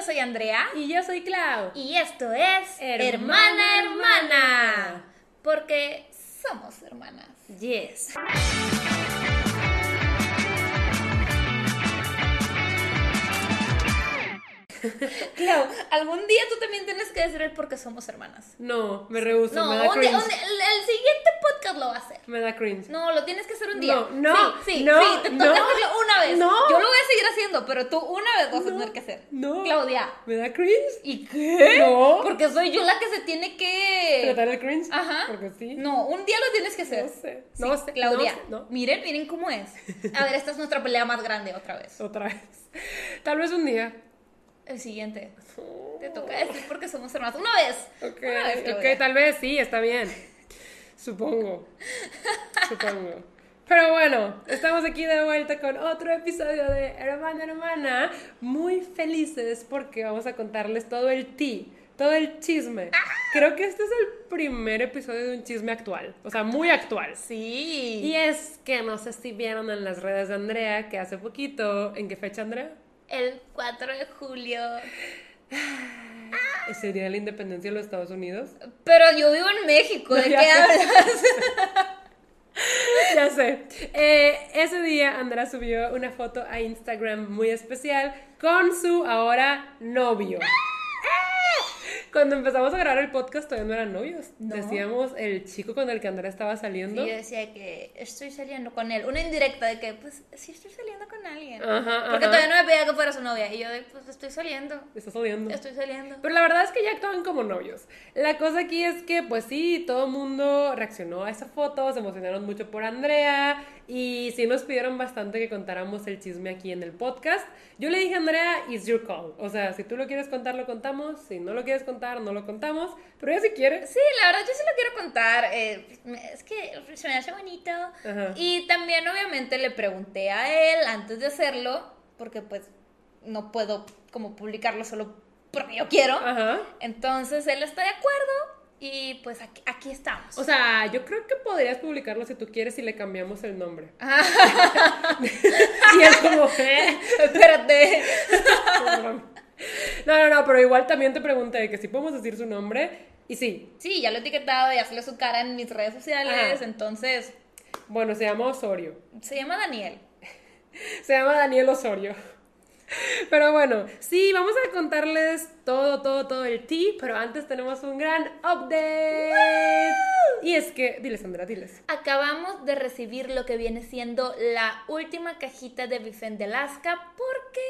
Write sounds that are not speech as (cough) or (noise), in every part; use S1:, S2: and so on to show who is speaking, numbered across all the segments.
S1: yo soy Andrea.
S2: Y yo soy Clau.
S1: Y esto es
S2: Hermana,
S1: Hermana Hermana. Porque somos hermanas.
S2: Yes. (laughs)
S1: Clau, algún día tú también tienes que decir el por qué somos hermanas.
S2: No, me rehuso,
S1: No,
S2: me da cringe.
S1: un el, el siguiente podcast lo va a hacer.
S2: Me da cringe.
S1: No, lo tienes que hacer un día.
S2: No, no,
S1: sí, sí,
S2: no,
S1: sí, te toca
S2: no,
S1: hacerlo una vez.
S2: no.
S1: Yo lo voy a seguir haciendo, pero tú una vez vas a tener que hacer.
S2: no.
S1: Claudia.
S2: ¿Me da cringe?
S1: ¿Y qué?
S2: No.
S1: Porque soy yo la que se tiene que.
S2: ¿Tratar el cringe?
S1: Ajá.
S2: Porque sí.
S1: No, un día lo tienes que hacer.
S2: No sé,
S1: Sí,
S2: no sé,
S1: Claudia,
S2: no sé, no.
S1: miren, miren cómo es. A ver, esta es nuestra pelea más grande otra vez. (laughs)
S2: Otra vez. Tal vez un día.
S1: El siguiente. Te toca decir porque somos hermanas. Una vez.
S2: Ok,
S1: Una vez,
S2: ok,
S1: Claudia.
S2: tal vez sí, está bien. Supongo. Supongo. Pero bueno, estamos aquí de vuelta con otro episodio de Hermana Hermana. Muy felices porque vamos a contarles todo el tea, todo el chisme. Creo que este es el primer episodio de un chisme actual. O sea, muy actual.
S1: Sí.
S2: Y es que no sé si vieron en las redes de Andrea que hace poquito. ¿En qué fecha, Andrea?
S1: El 4 de julio.
S2: Es el día de la independencia de los Estados Unidos.
S1: Pero yo vivo en México, ¿de (laughs) qué hablas? (laughs)
S2: Ya sé. Eh, ese día Andrea subió una foto a Instagram muy especial con su ahora novio. Cuando empezamos a grabar el podcast todavía no eran novios.
S1: No.
S2: Decíamos el chico con el que Andrea estaba saliendo.
S1: Y yo decía que estoy saliendo con él. Una indirecta de que, pues, sí estoy saliendo con alguien.
S2: Ajá,
S1: Porque
S2: ajá.
S1: todavía no me pedía que fuera su novia. Y yo, pues, estoy saliendo.
S2: Está saliendo.
S1: Estoy saliendo.
S2: Pero la verdad es que ya actuaban como novios. La cosa aquí es que, pues sí, todo el mundo reaccionó a esa foto, se emocionaron mucho por Andrea y sí nos pidieron bastante que contáramos el chisme aquí en el podcast. Yo le dije a Andrea, it's your call. O sea, si tú lo quieres contar, lo contamos. Si no lo quieres contar, no lo contamos. Pero ella si quiere.
S1: Sí, la verdad yo sí lo quiero contar. eh, es que se me hace bonito.
S2: Ajá.
S1: Y también obviamente le pregunté a él antes de hacerlo, porque pues no puedo como publicarlo solo porque yo quiero.
S2: Ajá.
S1: Entonces él está de acuerdo y pues aquí, aquí estamos.
S2: O sea, yo creo que podrías publicarlo si tú quieres y le cambiamos el nombre. (laughs) y es como, ¿eh? (laughs) (laughs)
S1: Espérate.
S2: No, no, no, pero igual también te pregunté que si podemos decir su nombre. Y sí,
S1: Sí, ya lo he etiquetado, ya salió su cara en mis redes sociales,
S2: Ajá.
S1: entonces
S2: bueno, se llama Osorio.
S1: se llama Daniel. (laughs)
S2: Se llama Daniel Osorio. Pero bueno, sí, vamos a contarles todo, todo, todo el tea, pero antes tenemos un gran update. Y es que, diles, Sandra, diles.
S1: Acabamos de recibir lo que viene siendo la última cajita de Bifen de Alaska porque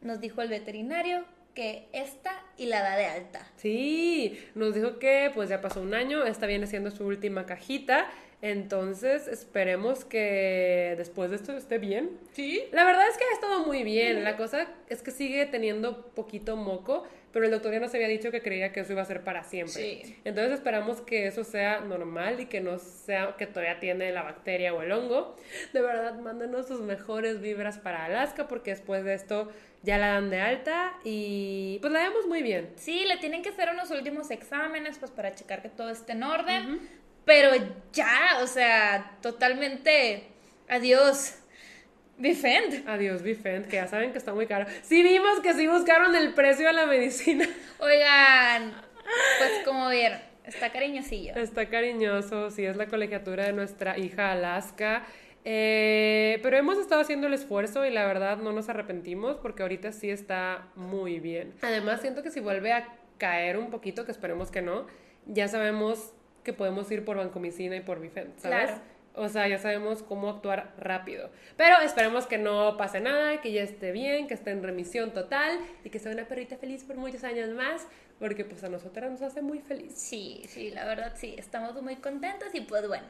S1: nos dijo el veterinario que esta y la da de alta.
S2: Sí, nos dijo que pues ya pasó un año, esta viene siendo su última cajita, entonces esperemos que después de esto esté bien.
S1: Sí.
S2: La verdad es que ha estado muy bien. La cosa es que sigue teniendo poquito moco, pero el doctor ya nos había dicho que creía que eso iba a ser para siempre.
S1: Sí.
S2: Entonces esperamos que eso sea normal y que no sea que todavía tiene la bacteria o el hongo. De verdad, mándenos sus mejores vibras para Alaska porque después de esto ya la dan de alta y pues la vemos muy bien.
S1: Sí, le tienen que hacer unos últimos exámenes pues para checar que todo esté en orden, pero ya, o sea, totalmente adiós. Bifend.
S2: Adiós, Bifend, que ya saben que está muy caro. Sí vimos que sí buscaron el precio de la medicina.
S1: Oigan, (laughs) pues como vieron, está cariñosillo.
S2: Está cariñoso, sí, es la colegiatura de nuestra hija Alaska. Eh, pero hemos estado haciendo el esfuerzo y la verdad no nos arrepentimos porque ahorita sí está muy bien. Además, siento que si vuelve a caer un poquito, que esperemos que no, ya sabemos que podemos ir por vancomicina y por Bifent, ¿sabes?
S1: Claro.
S2: O sea, ya sabemos cómo actuar rápido. Pero esperemos que no pase nada, que ya esté bien, que esté en remisión total y que sea una perrita feliz por muchos años más, porque pues a nosotras nos hace muy feliz.
S1: Sí, sí, la verdad sí, estamos muy contentos y pues bueno,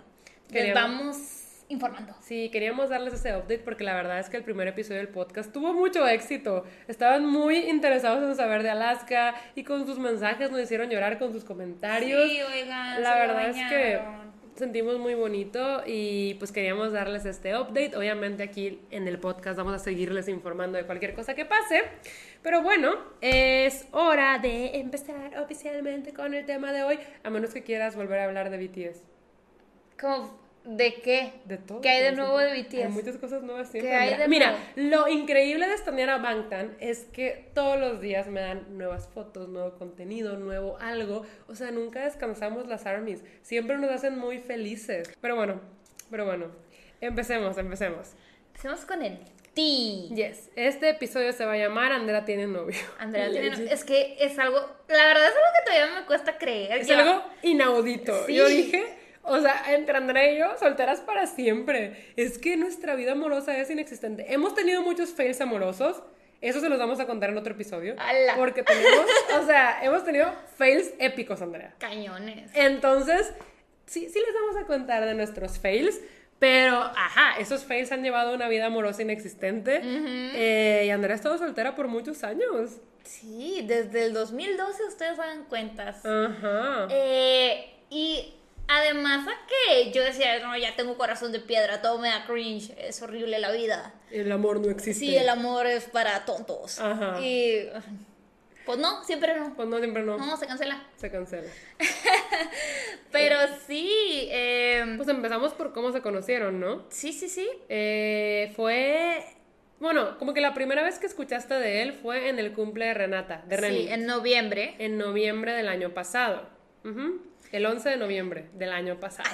S1: les vamos informando.
S2: Sí, queríamos darles ese update porque la verdad es que el primer episodio del podcast tuvo mucho éxito. Estaban muy interesados en saber de Alaska y con sus mensajes nos hicieron llorar con sus comentarios.
S1: Sí, oigan,
S2: la verdad es que. Sentimos muy bonito y pues queríamos darles este update. Obviamente aquí en el podcast vamos a seguirles informando de cualquier cosa que pase. Pero bueno, es hora de empezar oficialmente con el tema de hoy, a menos que quieras volver a hablar de BTS.
S1: ¿De qué?
S2: De todo.
S1: ¿Qué hay de nuevo de. BTS?
S2: Hay muchas cosas nuevas siempre.
S1: ¿Qué hay de
S2: Mira,
S1: nuevo?
S2: lo increíble de estanear a Bangtan es que todos los días me dan nuevas fotos, nuevo contenido, nuevo algo. O sea, nunca descansamos las armies. Siempre nos hacen muy felices. Pero bueno, pero bueno. Empecemos, empecemos.
S1: Empecemos con el T.
S2: Yes, este episodio se va a llamar Andrea tiene novio. (laughs)
S1: Andrea tiene...
S2: Legit. (laughs)
S1: Es que es algo... La verdad es algo que todavía me cuesta creer.
S2: Es algo inaudito.
S1: Sí.
S2: Yo dije, o sea, entre Andrea y yo, solteras para siempre. Es que nuestra vida amorosa es inexistente. Hemos tenido muchos fails amorosos. Eso se los vamos a contar en otro episodio.
S1: ¡Hala!
S2: Porque tenemos, o sea, hemos tenido fails épicos, Andrea.
S1: Cañones.
S2: Entonces, sí, sí les vamos a contar de nuestros fails. Pero, ajá, esos fails han llevado una vida amorosa inexistente. Eh, y Andrea ha estado soltera por muchos años.
S1: Sí, desde el 2012 ustedes hagan cuentas.
S2: Ajá.
S1: Eh, y además a que yo decía, no, ya tengo corazón de piedra, todo me da cringe, es horrible la vida.
S2: El amor no existe.
S1: Sí, el amor es para tontos.
S2: Ajá.
S1: Y pues no, siempre no.
S2: Pues no, siempre no.
S1: No, se cancela.
S2: Se cancela. (laughs)
S1: Pero sí, eh,
S2: Pues empezamos por cómo se conocieron, ¿no?
S1: sí, sí, sí.
S2: Eh, fue. Bueno, como que la primera vez que escuchaste de él fue en el cumple de Renata, de Reni,
S1: Sí, en noviembre.
S2: en noviembre del año pasado. Ujú. El 11 de noviembre del año pasado.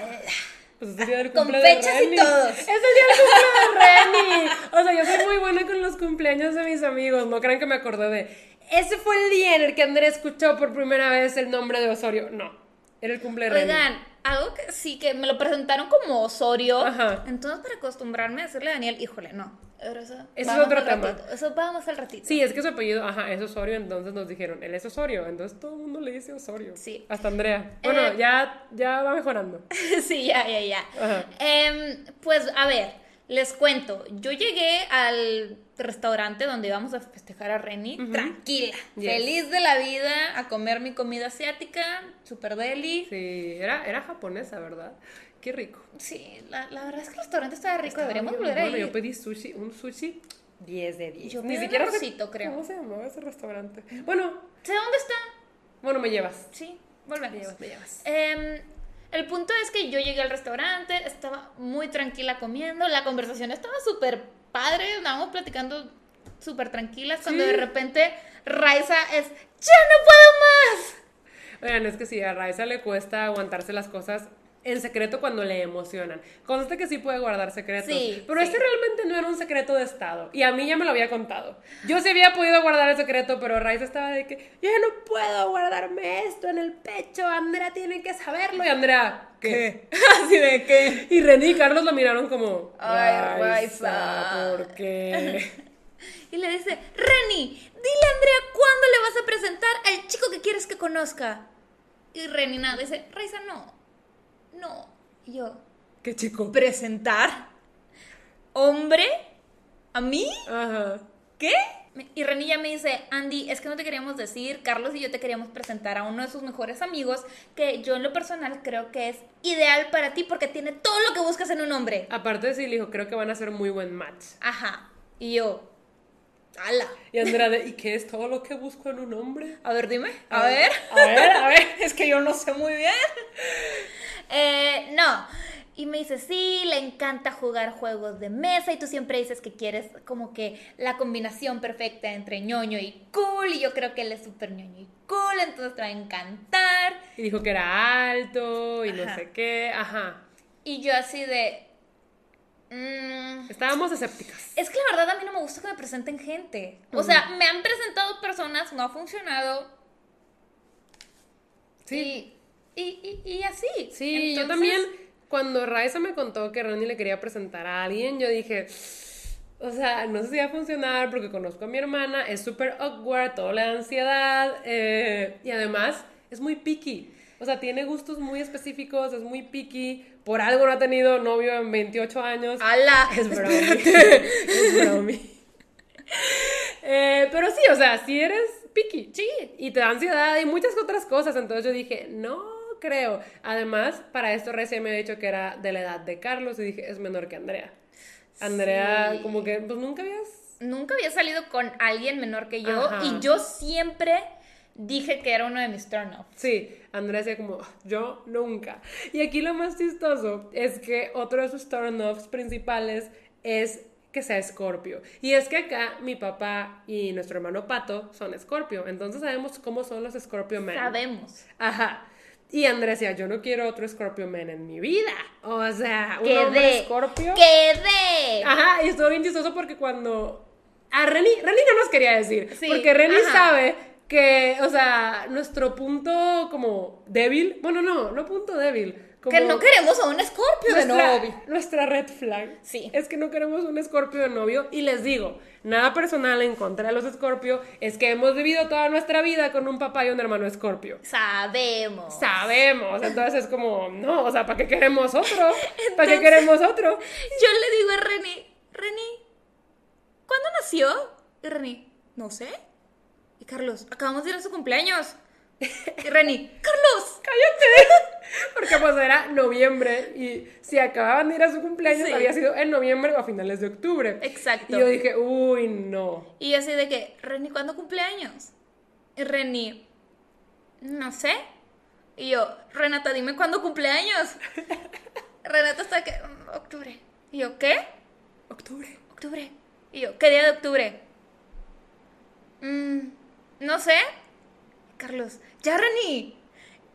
S2: Pues es el día del
S1: Con
S2: cumple
S1: fechas
S2: de
S1: y
S2: Reni.
S1: todo.
S2: Es el día del cumple de Reni. O sea, yo soy muy buena con los cumpleaños de mis amigos. No crean que me acordé de. Ese fue el día en el que Andrés escuchó por primera vez el nombre de Osorio. No. Era el cumple de Reni.
S1: Oigan, algo que sí, que me lo presentaron como Osorio.
S2: Ajá.
S1: Entonces, para acostumbrarme a decirle a Daniel, híjole, no. Pero eso,
S2: es otro tema.
S1: ratito, Eso vamos al ratito.
S2: Sí, es que su apellido, ajá, es Osorio, entonces nos dijeron, él es Osorio, entonces todo el mundo le dice Osorio.
S1: Sí.
S2: Hasta Andrea. Bueno,
S1: Eh,
S2: ya, ya va mejorando. (laughs)
S1: sí, ya, ya, ya.
S2: Ajá.
S1: Em, pues, a ver, les cuento. Yo llegué al restaurante donde íbamos a festejar a Reni, tranquila,
S2: Yes.
S1: feliz de la vida, a comer mi comida asiática, super deli.
S2: Sí, era, era japonesa, ¿verdad? Qué rico.
S1: Sí, la, la verdad es que el restaurante estaba rico,
S2: Estaba
S1: deberíamos volver a
S2: bueno,
S1: ir.
S2: yo pedí sushi, un sushi 10 de 10.
S1: Yo
S2: Ni siquiera
S1: arrocito, creo.
S2: ¿Cómo se llamaba ese restaurante? Bueno,
S1: ¿Sé dónde está?
S2: bueno, me llevas.
S1: Sí, volvemos.
S2: Me llevas, me llevas.
S1: Em, el punto es que yo llegué al restaurante, estaba muy tranquila comiendo, la conversación estaba súper padre, estábamos platicando súper tranquilas, cuando
S2: Sí.
S1: de repente Raiza es, ¡ya no puedo más!
S2: Oigan, es que sí, a Raiza le cuesta aguantarse las cosas en secreto cuando le emocionan. Conste que sí puede guardar secretos.
S1: Sí,
S2: pero
S1: sí.
S2: este realmente no era un secreto de Estado. Y a mí ya me lo había contado. Yo sí había podido guardar el secreto, pero Raiza estaba de que yo ya no puedo guardarme esto en el pecho. Andrea tiene que saberlo. Y Andrea, ¿qué? (laughs)
S1: Así de que... (laughs)
S2: Y René y Carlos lo miraron como,
S1: Ay,
S2: Raiza,
S1: Raiza.
S2: ¿por qué? (laughs)
S1: Y le dice, Reni, dile a Andrea cuándo le vas a presentar al chico que quieres que conozca. Y Reni nada, dice, Raiza, no, no. Y yo,
S2: ¿Qué chico?
S1: ¿presentar? ¿Hombre? ¿A mí?
S2: Ajá.
S1: ¿Qué? Y Reni ya me dice, Andy, es que no te queríamos decir, Carlos y yo te queríamos presentar a uno de sus mejores amigos que yo en lo personal creo que es ideal para ti porque tiene todo lo que buscas en un hombre.
S2: Aparte sí le dijo, creo que van a ser muy buen match.
S1: Ajá. Y yo, ala.
S2: Y Andrea, de, ¿y qué es todo lo que busco en un hombre?
S1: A ver, dime.
S2: A
S1: A ver.
S2: ver, a ver, a ver. (laughs)
S1: Es que yo no sé muy bien. Eh, no. Y me dice, sí, le encanta jugar juegos de mesa y tú siempre dices que quieres como que la combinación perfecta entre ñoño y cool y yo creo que él es súper ñoño y cool, entonces te va a encantar.
S2: Y dijo que era alto y no sé qué. Ajá.
S1: Y yo así de... mm,
S2: Estábamos escépticas.
S1: es que la verdad a mí no me gusta que me presenten gente. O sea, me han presentado personas, no ha funcionado.
S2: Sí.
S1: Y, y, y, y así.
S2: Sí, yo también, cuando Raiza me contó que Ronnie le quería presentar a alguien, yo dije, o sea, no sé si va a funcionar porque conozco a mi hermana, es súper awkward, todo le da ansiedad, eh, y además es muy picky. O sea, tiene gustos muy específicos, es muy picky, por algo no ha tenido novio en 28 años.
S1: ¡Hala!
S2: Es (laughs) bromi. es bromi. Eh, pero sí, o sea, si eres picky.
S1: Sí.
S2: Y te da ansiedad y muchas otras cosas. Entonces yo dije, no creo. Además, para esto recién me había dicho que era de la edad de Carlos y dije, es menor que Andrea. Andrea,
S1: Sí.
S2: como que, pues nunca habías.
S1: nunca había salido con alguien menor que yo
S2: Ajá.
S1: y yo siempre dije que era uno de mis turn offs.
S2: Sí, Andrea decía como, yo nunca. Y aquí lo más chistoso es que otro de sus turn-offs principales es que sea escorpio. Y es que acá mi papá y nuestro hermano Pato son escorpio. Entonces sabemos cómo son los Scorpio Men.
S1: Sabemos.
S2: Ajá. Y Andrea decía, yo no quiero otro Scorpio Man en mi vida. O sea, un hombre Scorpio.
S1: ¡Quedé!
S2: Ajá, y estuvo bien chistoso porque cuando... A Reni, Reni no nos quería decir.
S1: Sí,
S2: porque Reni
S1: ajá.
S2: sabe que, o sea, nuestro punto como débil, bueno, no, no punto débil. Como
S1: Que no queremos a un escorpio de novio.
S2: nuestra red flag.
S1: Sí.
S2: Es que no queremos un escorpio de novio. Y les digo, nada personal en contra de los escorpio, es que hemos vivido toda nuestra vida con un papá y un hermano escorpio.
S1: Sabemos.
S2: Sabemos, entonces es como, no, o sea, ¿para qué queremos otro? (laughs) ¿Para qué queremos otro?
S1: Yo le digo a Reni, Reni, ¿cuándo nació? Y Reni, no sé. Y Carlos, acabamos de ir a su cumpleaños. Y Reni, Carlos. (laughs)
S2: ¡Cállate! (laughs) Porque pues era noviembre y si acababan de ir a su cumpleaños
S1: Sí.
S2: había sido en noviembre o a finales de octubre.
S1: Exacto.
S2: Y yo dije, uy, no.
S1: Y yo así de que, Reni, ¿cuándo cumpleaños? Y Reni, no sé. Y yo, Renata, dime cuándo cumpleaños. (laughs) Renata está que, "Mm, octubre. Y yo, ¿qué?
S2: Octubre.
S1: Octubre. Y yo, ¿qué día de octubre? "Mm, no sé. Carlos, ya Reni.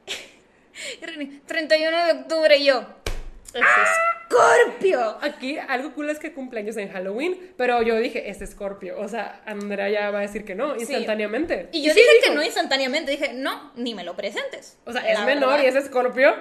S1: (laughs) Reni, 31 de octubre. Y yo, es Escorpio.
S2: Aquí algo cool es que cumpleaños en Halloween, pero yo dije, es Scorpio. O sea, Andrea ya va a decir que no, instantáneamente.
S1: Y yo dije que no instantáneamente. Dije, no, ni me lo presentes.
S2: O sea,
S1: La
S2: es menor
S1: verdad.
S2: y es Scorpio.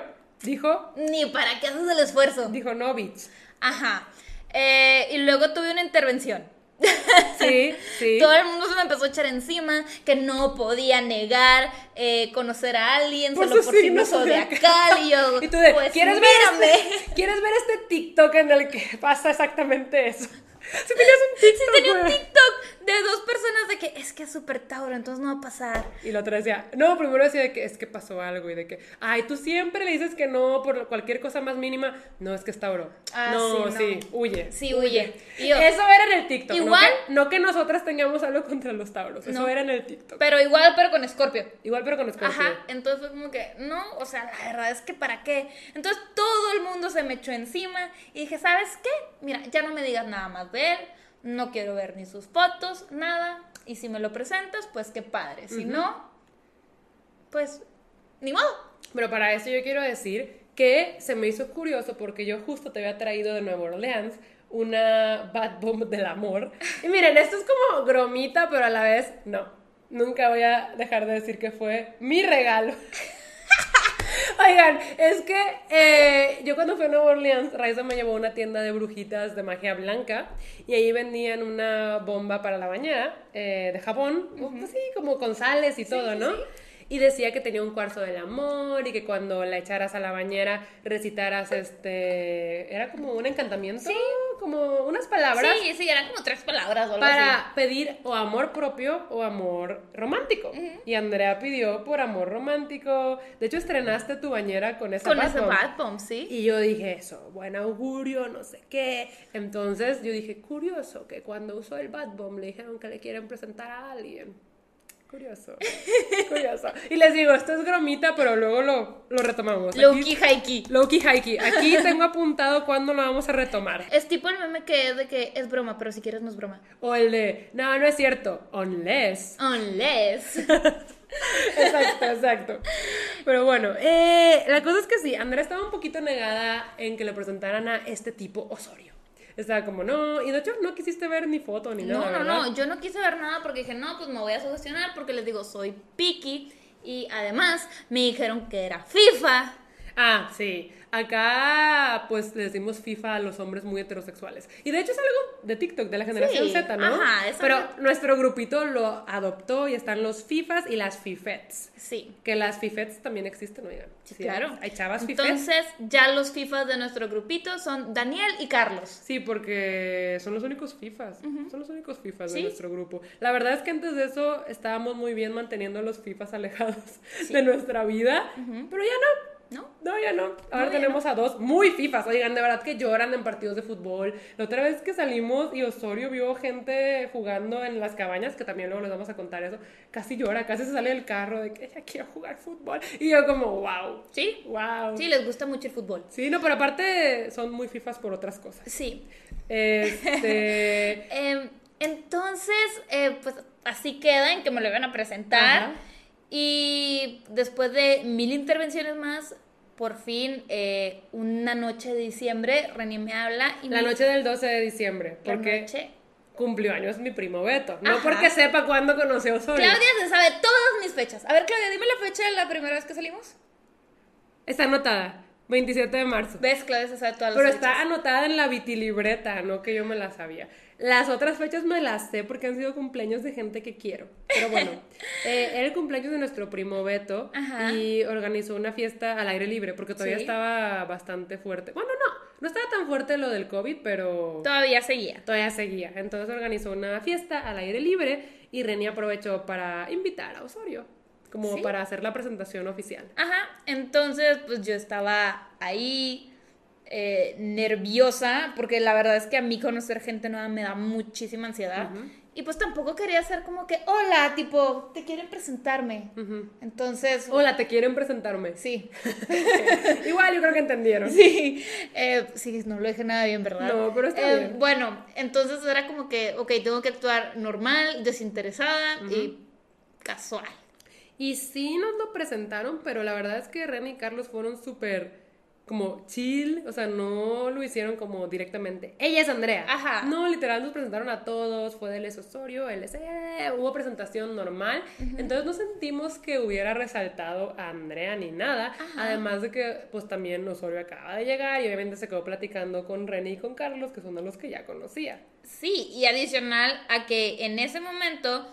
S2: Dijo,
S1: Ni para qué haces el esfuerzo.
S2: dijo no, bitch.
S1: Ajá. Eh, y luego tuve una intervención. (laughs)
S2: Sí, sí.
S1: Todo el mundo se me empezó a echar encima, que no podía negar eh, conocer a alguien
S2: Por
S1: solo por signo
S2: signo
S1: zodiacal. Y yo, (laughs)
S2: Y tú de,
S1: pues
S2: ¿quieres,
S1: mírame.
S2: ver este, (laughs) ¿quieres ver este TikTok en el que pasa exactamente eso? Si tenías un TikTok,
S1: tenía un. TikTok de dos personas de que es que es súper Tauro, entonces no va a pasar.
S2: Y la otra decía, no, primero decía de que es que pasó algo y de que, ay, tú siempre le dices que no por cualquier cosa más mínima. No, es que es Tauro.
S1: Ah,
S2: no,
S1: sí,
S2: huye.
S1: Sí, huye. Yo-
S2: eso era en el TikTok. no
S1: Igual-
S2: que- No que, nosotras tengamos algo contra los Tauros. Eso
S1: No.
S2: era en el TikTok.
S1: Pero igual, pero con Scorpio.
S2: Igual, pero con Scorpio.
S1: Ajá, entonces fue como que, no, o sea, la verdad es que para qué. Entonces todo el mundo se me echó encima y dije, ¿sabes qué? Mira, ya no me digas nada más él, no quiero ver ni sus fotos, nada. Y si me lo presentas, pues qué padre. Si no, pues ni modo.
S2: Pero para eso yo quiero decir que se me hizo curioso porque yo justo te había traído de Nueva Orleans una Bad Bomb del amor. Y miren, esto es como gromita, pero a la vez no. Nunca voy a dejar de decir que fue mi regalo. Oigan, es que eh, yo cuando fui a Nueva Orleans, Raiza me llevó a una tienda de brujitas de magia blanca y ahí vendían una bomba para la bañera eh, de jabón, así como con sales y todo, ¿no? Y decía que tenía un cuarzo del amor y que cuando la echaras a la bañera recitaras este. Era como un encantamiento, como unas palabras
S1: Sí, sí, eran como tres palabras o algo así.
S2: para pedir o amor propio o amor romántico. Y Andrea pidió por amor romántico. De hecho, estrenaste tu bañera con esa
S1: Con
S2: bomb,
S1: sí.
S2: Y yo dije eso, buen augurio, no sé qué. Entonces yo dije, curioso que cuando usó el Bad Bomb le dijeron que le quieren presentar a alguien. Curioso, curioso. Y les digo, esto es gromita, pero luego lo, lo retomamos.
S1: Loki Haiki.
S2: Loki Haiki. Aquí (laughs) tengo apuntado cuándo lo vamos a retomar.
S1: Es tipo el meme que es de que es broma, pero si quieres no es broma.
S2: O el de, no, no es cierto, unless.
S1: Unless. (laughs)
S2: Exacto, exacto. Pero bueno, eh, la cosa es que sí, Andrea estaba un poquito negada en que le presentaran a este tipo Osorio. Estaba como, no, y de hecho no quisiste ver ni foto ni
S1: No,
S2: nada.
S1: no,
S2: ¿verdad?
S1: no, yo no quise ver nada porque dije, no, pues me voy a sugestionar porque les digo, soy picky y además me dijeron que era FIFA.
S2: Ah, sí. Acá, pues le decimos FIFA a los hombres muy heterosexuales. Y de hecho es algo de TikTok, de la generación
S1: Sí,
S2: Z, ¿no?
S1: ajá, es
S2: Pero nuestro grupito lo adoptó y están los FIFAs y las FIFETs.
S1: Sí.
S2: Que las FIFETs también existen, oigan. Sí,
S1: Claro.
S2: Hay chavas FIFETs.
S1: Entonces, ya los FIFAs de nuestro grupito son Daniel y Carlos.
S2: Sí, porque son los únicos FIFAs. Son los únicos FIFAs de nuestro grupo. La verdad es que antes de eso estábamos muy bien manteniendo a los FIFAs alejados de nuestra vida. Pero ya no.
S1: ¿No?
S2: No, ya no. Ahora
S1: No, ya
S2: tenemos a dos muy fifas. Oigan, de verdad que lloran en partidos de fútbol. La otra vez que salimos y Osorio vio gente jugando en las cabañas, que también luego les vamos a contar eso, casi llora, casi se sale del carro de que ella quiere jugar fútbol. Y yo como, wow.
S1: Sí.
S2: Wow.
S1: Sí, les gusta mucho el fútbol.
S2: Sí, no, pero aparte son muy fifas por otras cosas.
S1: Sí.
S2: Este... (laughs)
S1: Em, entonces, eh, pues así queda en que me lo iban a presentar.
S2: Ajá.
S1: Y después de mil intervenciones más, por fin, eh, una noche de diciembre, Reni me habla y
S2: La
S1: me
S2: noche del 12 de diciembre, porque
S1: noche-
S2: cumplió años mi primo Beto. No
S1: Ajá.
S2: porque sepa cuándo conoció a Osorio.
S1: Claudia se sabe todas mis fechas. A ver, Claudia, dime la fecha de la primera vez que salimos.
S2: Está anotada, 27 de marzo.
S1: ¿Ves? Claudia se sabe todas las
S2: Pero
S1: fechas.
S2: está anotada en la vitilibreta, no que yo me la sabía. Las otras fechas me las sé porque han sido cumpleaños de gente que quiero. Pero bueno, (laughs) eh, era el cumpleaños de nuestro primo Beto
S1: Ajá.
S2: y organizó una fiesta al aire libre porque todavía
S1: Sí.
S2: estaba bastante fuerte. Bueno, no, no estaba tan fuerte lo del COVID, pero
S1: Todavía seguía.
S2: todavía seguía. Entonces organizó una fiesta al aire libre y Reni aprovechó para invitar a Osorio, como
S1: Sí.
S2: para hacer la presentación oficial.
S1: Ajá, entonces pues yo estaba ahí eh, nerviosa porque la verdad es que a mí conocer gente nueva me da muchísima ansiedad y pues tampoco quería hacer como que, hola, tipo, te quieren presentarme. Entonces,
S2: Hola, ¿te quieren presentarme?
S1: sí, (laughs)
S2: Igual yo creo que entendieron.
S1: sí, eh, sí, no lo dije nada bien, ¿verdad?
S2: No, pero está
S1: Eh,
S2: bien.
S1: Bueno, entonces era como que, ok, tengo que actuar normal, desinteresada y casual.
S2: Y sí nos lo presentaron, pero la verdad es que Reni y Carlos fueron súper como chill, o sea, no lo hicieron como directamente. Ella es Andrea.
S1: Ajá.
S2: No, literal nos presentaron a todos, fue del Osorio, él es, eh, hubo presentación normal. Entonces no sentimos que hubiera resaltado a Andrea ni nada. Además de que pues también Osorio acaba de llegar y obviamente se quedó platicando con Reni y con Carlos, que son de los que ya conocía.
S1: Sí, y adicional a que en ese momento,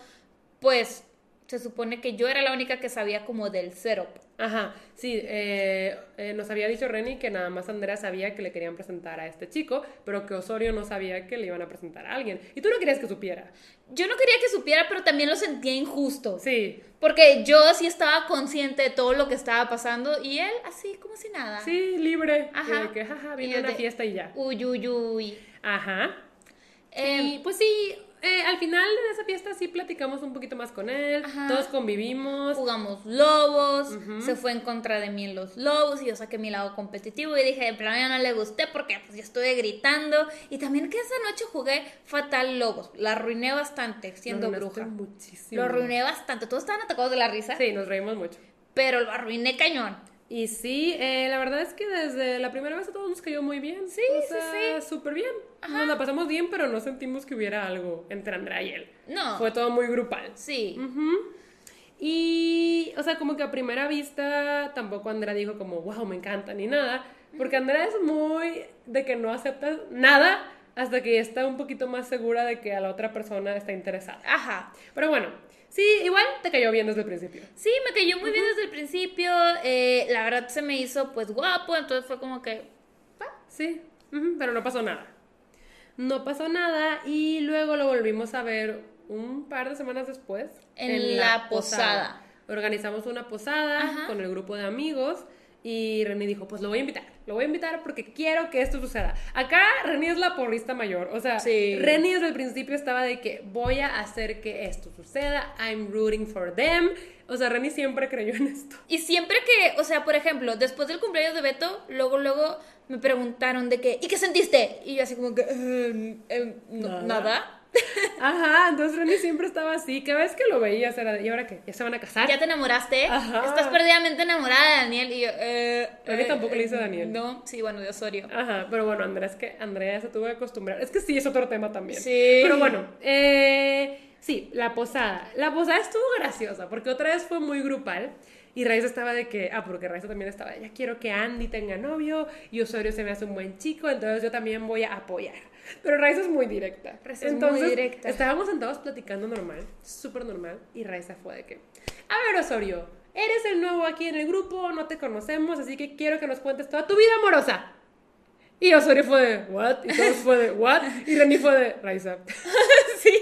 S1: pues se supone que yo era la única que sabía como del cero.
S2: Ajá, sí, eh, eh, nos había dicho Reni que nada más Andrea sabía que le querían presentar a este chico, pero que Osorio no sabía que le iban a presentar a alguien. Y tú no querías que supiera.
S1: Yo no quería que supiera, pero también lo sentía injusto.
S2: Sí,
S1: Porque yo sí estaba consciente de todo lo que estaba pasando y él así como si nada.
S2: sí, libre.
S1: Ajá.
S2: De que, jaja, a una
S1: de-
S2: fiesta y ya.
S1: Uy, uy, uy.
S2: Ajá. Y pues sí, eh, al final de esa fiesta sí platicamos un poquito más con él,
S1: Ajá.
S2: todos convivimos.
S1: jugamos lobos, se fue en contra de mí en los lobos y yo saqué mi lado competitivo y dije, de plano ya no le gusté porque pues yo estuve gritando y también que esa noche jugué fatal lobos, la arruiné bastante siendo bruja.
S2: Muchísimo.
S1: Lo arruiné bastante, todos estaban atacados de la risa,
S2: Sí, nos reímos mucho.
S1: pero lo arruiné cañón.
S2: Y sí, eh, la verdad es que desde la primera vez a todos nos cayó muy bien.
S1: Sí,
S2: o
S1: sí,
S2: sea, súper bien. Nos la pasamos bien, pero no sentimos que hubiera algo entre Andrea y él.
S1: No.
S2: Fue todo muy grupal.
S1: Sí.
S2: Ujú. Y, o sea, como que a primera vista tampoco Andrea dijo como, wow, me encanta, ni nada. Porque Andrea es muy de que no acepta nada hasta que está un poquito más segura de que a la otra persona está interesada.
S1: Ajá.
S2: Pero bueno, sí, igual te cayó bien desde el principio.
S1: Sí, me cayó muy bien desde el principio. eh, la verdad se me hizo pues guapo, entonces fue como que...
S2: Sí, ujú, pero no pasó nada. No pasó nada y luego lo volvimos a ver un par de semanas después.
S1: En la posada.
S2: Organizamos una posada
S1: Ajá.
S2: con el grupo de amigos y Reni dijo, pues lo voy a invitar. Lo voy a invitar porque quiero que esto suceda. Acá Reni es la porrista mayor. O sea,
S1: Sí.
S2: Reni desde el principio estaba de que voy a hacer que esto suceda. I'm rooting for them. O sea, Reni siempre creyó en esto.
S1: Y siempre que, o sea, por ejemplo, después del cumpleaños de Beto, luego, luego me preguntaron de qué, ¿y qué sentiste? Y yo así como que, "Eh, eh, no-
S2: Nada.
S1: nada. (laughs)
S2: Ajá, entonces Reni siempre estaba así. Cada vez que lo veías era de, ¿y ahora qué? ¿Ya se van a casar?
S1: ¿Ya te enamoraste?
S2: Ajá.
S1: Estás perdidamente enamorada de Daniel. Y yo, eh.
S2: Que
S1: eh,
S2: tampoco le
S1: eh,
S2: hice a Daniel.
S1: No, sí, bueno, de Osorio.
S2: Ajá, pero bueno, Andrea, es que Andrea se tuvo que acostumbrar. Es que sí, es otro tema también.
S1: Sí.
S2: Pero bueno, eh, sí, la posada. La posada estuvo graciosa porque otra vez fue muy grupal. Y Raiza estaba de que, ah, porque Raiza también estaba, ya quiero que Andy tenga novio y Osorio se me hace un buen chico, entonces yo también voy a apoyar. Pero Raiza es muy directa.
S1: Raiza es muy
S2: entonces,
S1: directa.
S2: estábamos sentados platicando normal, súper normal, y Raiza fue de que, a ver Osorio, eres el nuevo aquí en el grupo, no te conocemos, así que quiero que nos cuentes toda tu vida amorosa. Y Osorio fue de, ¿what? Y todos fue de, ¿what? Y Reni fue de, Raiza. (laughs)
S1: sí.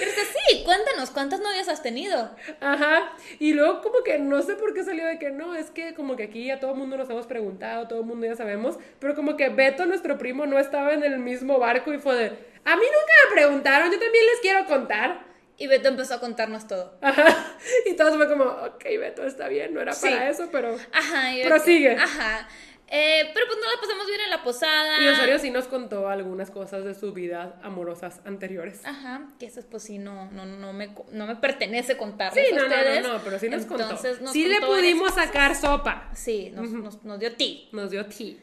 S1: Y dice, sí, cuéntanos, ¿cuántas novias has tenido?
S2: Ajá. Y luego como que no sé por qué salió de que no, es que como que aquí ya todo el mundo nos hemos preguntado, todo el mundo ya sabemos, pero como que Beto, nuestro primo, no estaba en el mismo barco y fue de, a mí nunca me preguntaron, yo también les quiero contar.
S1: Y Beto empezó a contarnos todo.
S2: Ajá. (laughs) Y todos fue como, ok, Beto, está bien, no era
S1: Sí.
S2: para eso, pero...
S1: Ajá. y yo
S2: Prosigue.
S1: Ajá. Eh, pero pues no la pasamos bien en la posada.
S2: Y Osorio sí nos contó algunas cosas de sus vidas amorosas anteriores.
S1: Ajá, que eso pues sí no, no, no, me, no me pertenece contarles
S2: Sí,
S1: a
S2: no, no,
S1: ustedes.
S2: no, no, pero sí nos
S1: Entonces,
S2: contó.
S1: nos
S2: sí le pudimos sacar sopa.
S1: Sí, nos, nos, nos dio ti.
S2: Nos dio tea.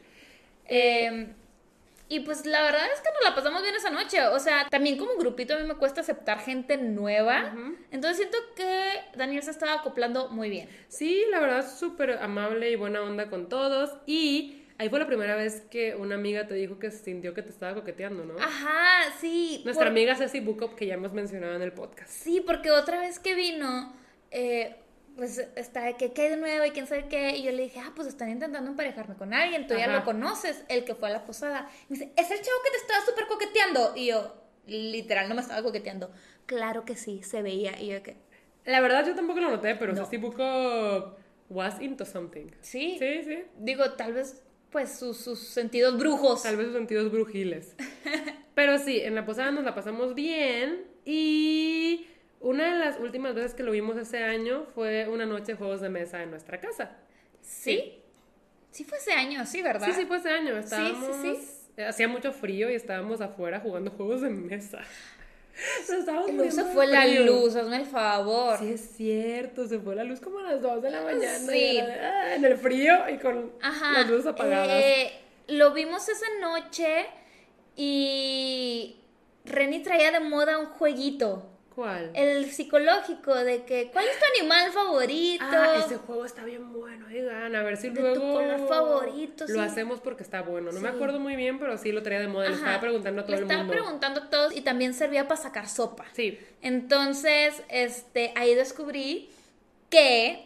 S1: Eh, y pues la verdad es que nos la pasamos bien esa noche. O sea, también como grupito a mí me cuesta aceptar gente nueva. Entonces siento que Daniel se estaba acoplando muy bien.
S2: Sí, la verdad, súper amable y buena onda con todos. Y ahí fue la primera vez que una amiga te dijo que sintió que te estaba coqueteando, ¿no?
S1: Ajá, sí.
S2: Nuestra
S1: por-
S2: amiga Ceci Bukop, que ya hemos mencionado en el podcast.
S1: Sí, porque otra vez que vino, eh, pues está de que qué hay de nuevo y quién sabe qué. Y yo le dije, ah, pues están intentando emparejarme con alguien, tú ya
S2: Ajá.
S1: lo conoces, el que fue a la posada. Y me dice, es el chavo que te estaba súper coqueteando. Y yo, literal, no me estaba coqueteando. Claro que sí, se veía. Y yo que,
S2: La verdad, yo tampoco lo noté, pero
S1: No.
S2: Ceci Bukop was into something.
S1: sí.
S2: Sí, sí.
S1: Digo, tal vez, pues sus, sus sentidos brujos.
S2: Tal vez sus sentidos brujiles. (laughs) Pero sí, en la posada nos la pasamos bien y una de las últimas veces que lo vimos ese año fue una noche de juegos de mesa en nuestra casa.
S1: ¿Sí? Sí fue ese año, sí, ¿verdad?
S2: Sí, sí, fue ese año.
S1: sí,
S2: Estábamos,
S1: sí.
S2: Hacía mucho frío y estábamos afuera jugando juegos de mesa. (laughs) Nos estábamos de
S1: fue la luz, hazme el favor.
S2: Sí, es cierto, se fue la luz como a las 2 de la mañana.
S1: Sí.
S2: ah, en el frío y con
S1: Ajá.
S2: las luces apagadas.
S1: eh, lo vimos esa noche y Reni traía de moda un jueguito.
S2: ¿Cuál?
S1: El psicológico de que, ¿cuál es tu animal favorito?
S2: Ah, ese juego está bien bueno, oigan, a ver si
S1: De tu color favorito,
S2: lo
S1: sí.
S2: hacemos porque está bueno. No me acuerdo muy bien, pero sí lo traía de moda, le estaba preguntando a todo
S1: Le
S2: el
S1: estaba
S2: mundo.
S1: preguntando a todos y también servía para sacar sopa.
S2: Sí,
S1: Entonces, este, ahí descubrí que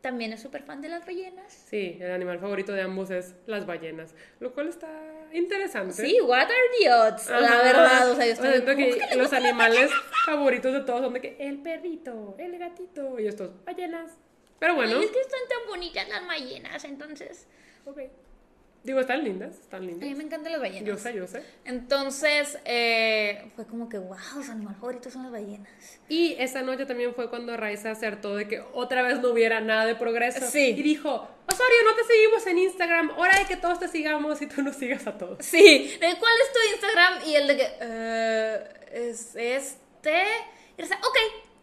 S1: también es súper fan de las ballenas.
S2: sí, el animal favorito de ambos es las ballenas, lo cual está interesante.
S1: Sí, what are the odds? La
S2: Ajá.
S1: verdad, o sea, yo
S2: O sea,
S1: estoy ¿cómo
S2: que
S1: que
S2: los animales favoritos de todos son de que el perrito, el gatito y estos ballenas. Pero bueno,
S1: Ay, es que están tan bonitas las ballenas, entonces.
S2: ok. Digo, están lindas, están
S1: A mí
S2: lindas.
S1: me encantan las ballenas.
S2: Yo sé, yo sé.
S1: Entonces, eh, fue como que, wow, su animal favorito son las ballenas.
S2: Y esa noche también fue cuando Raiza acertó de que otra vez no hubiera nada de progreso.
S1: Sí.
S2: Y dijo, Osorio, no te seguimos en Instagram, hora de que todos te sigamos y tú nos sigas a todos.
S1: Sí, cuál es tu Instagram y el de que, eh, es este. Y Reza, ok,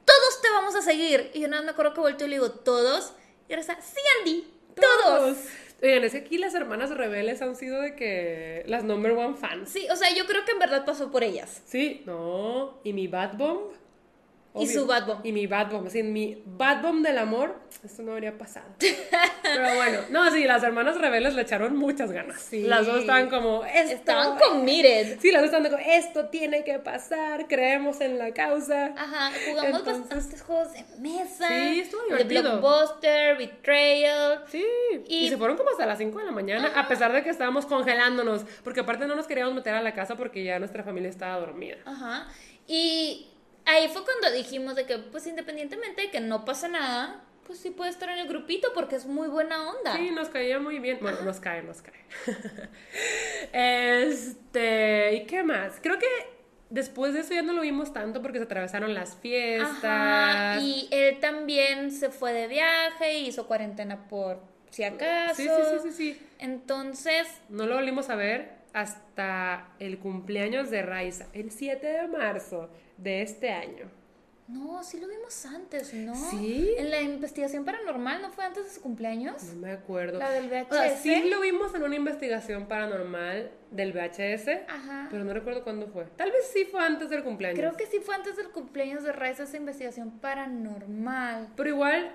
S1: todos te vamos a seguir. Y yo nada me acuerdo que volteo y le digo, ¿todos? Y Reza, sí, Andy, todos.
S2: Oigan, es que aquí las hermanas rebeldes han sido de que las number one fans.
S1: Sí, o sea, yo creo que en verdad pasó por ellas.
S2: Sí, no. Y mi Bad Bomb.
S1: Y su Bad Bomb.
S2: Y mi Bad Bomb. Sí, mi Bad Bomb del amor. Esto no habría pasado. Pero bueno, no, sí, las hermanas rebeldes le echaron muchas ganas.
S1: Sí.
S2: Las dos estaban como, esto.
S1: Estaban committed.
S2: Sí, las dos estaban como, esto tiene que pasar, creemos en la causa.
S1: Ajá, jugamos
S2: Entonces-
S1: bastantes juegos de mesa.
S2: Sí, estuvo
S1: De
S2: divertido.
S1: Blockbuster, Betrayal.
S2: Sí, y,
S1: Y-
S2: se fueron como hasta las 5 de la mañana, a pesar de que estábamos congelándonos, porque aparte no nos queríamos meter a la casa porque ya nuestra familia estaba dormida.
S1: Ajá. Y ahí fue cuando dijimos de que, pues independientemente de que no pasa nada, pues sí puede estar en el grupito porque es muy buena onda.
S2: Sí, nos caía muy bien. Bueno, nos cae, nos cae. (laughs) este, ¿y qué más? Creo que después de eso ya no lo vimos tanto porque se atravesaron las fiestas.
S1: Ajá, y él también se fue de viaje y hizo cuarentena por si acaso.
S2: Sí, sí, sí, sí, sí.
S1: Entonces,
S2: No lo volvimos a ver hasta el cumpleaños de Raiza, el 7 de marzo de este año.
S1: no, sí lo vimos antes, ¿no?
S2: ¿Sí?
S1: En la investigación paranormal, ¿no fue antes de su cumpleaños?
S2: No me acuerdo.
S1: La del VHS.
S2: O sea, sí lo vimos en una investigación paranormal del VHS,
S1: Ajá.
S2: pero no recuerdo cuándo fue. Tal vez sí fue antes del cumpleaños.
S1: Creo que sí fue antes del cumpleaños de Raiza esa investigación paranormal.
S2: Pero igual,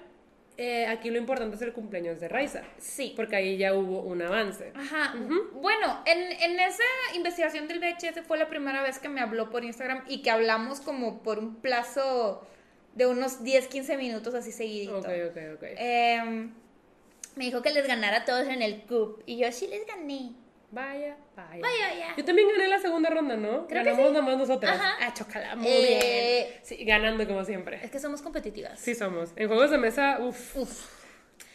S2: eh, aquí lo importante es el cumpleaños de Raiza,
S1: Sí.
S2: porque ahí ya hubo un avance.
S1: Ajá. Bueno, en, en esa investigación del VHS fue la primera vez que me habló por Instagram y que hablamos como por un plazo de unos 10, 15 minutos así seguidito.
S2: Ok, ok, ok.
S1: Em, me dijo que les ganara a todos en el cup y yo sí les gané.
S2: Vaya, vaya.
S1: Vaya, vaya.
S2: Yo también gané la segunda ronda, ¿no?
S1: Creo que
S2: Ganamos
S1: sí.
S2: nomás nosotras.
S1: Ajá.
S2: Ah, chocala, muy
S1: Eh,
S2: bien. Sí, ganando como siempre.
S1: Es que somos competitivas.
S2: Sí somos. En juegos de mesa, uff.
S1: Uf.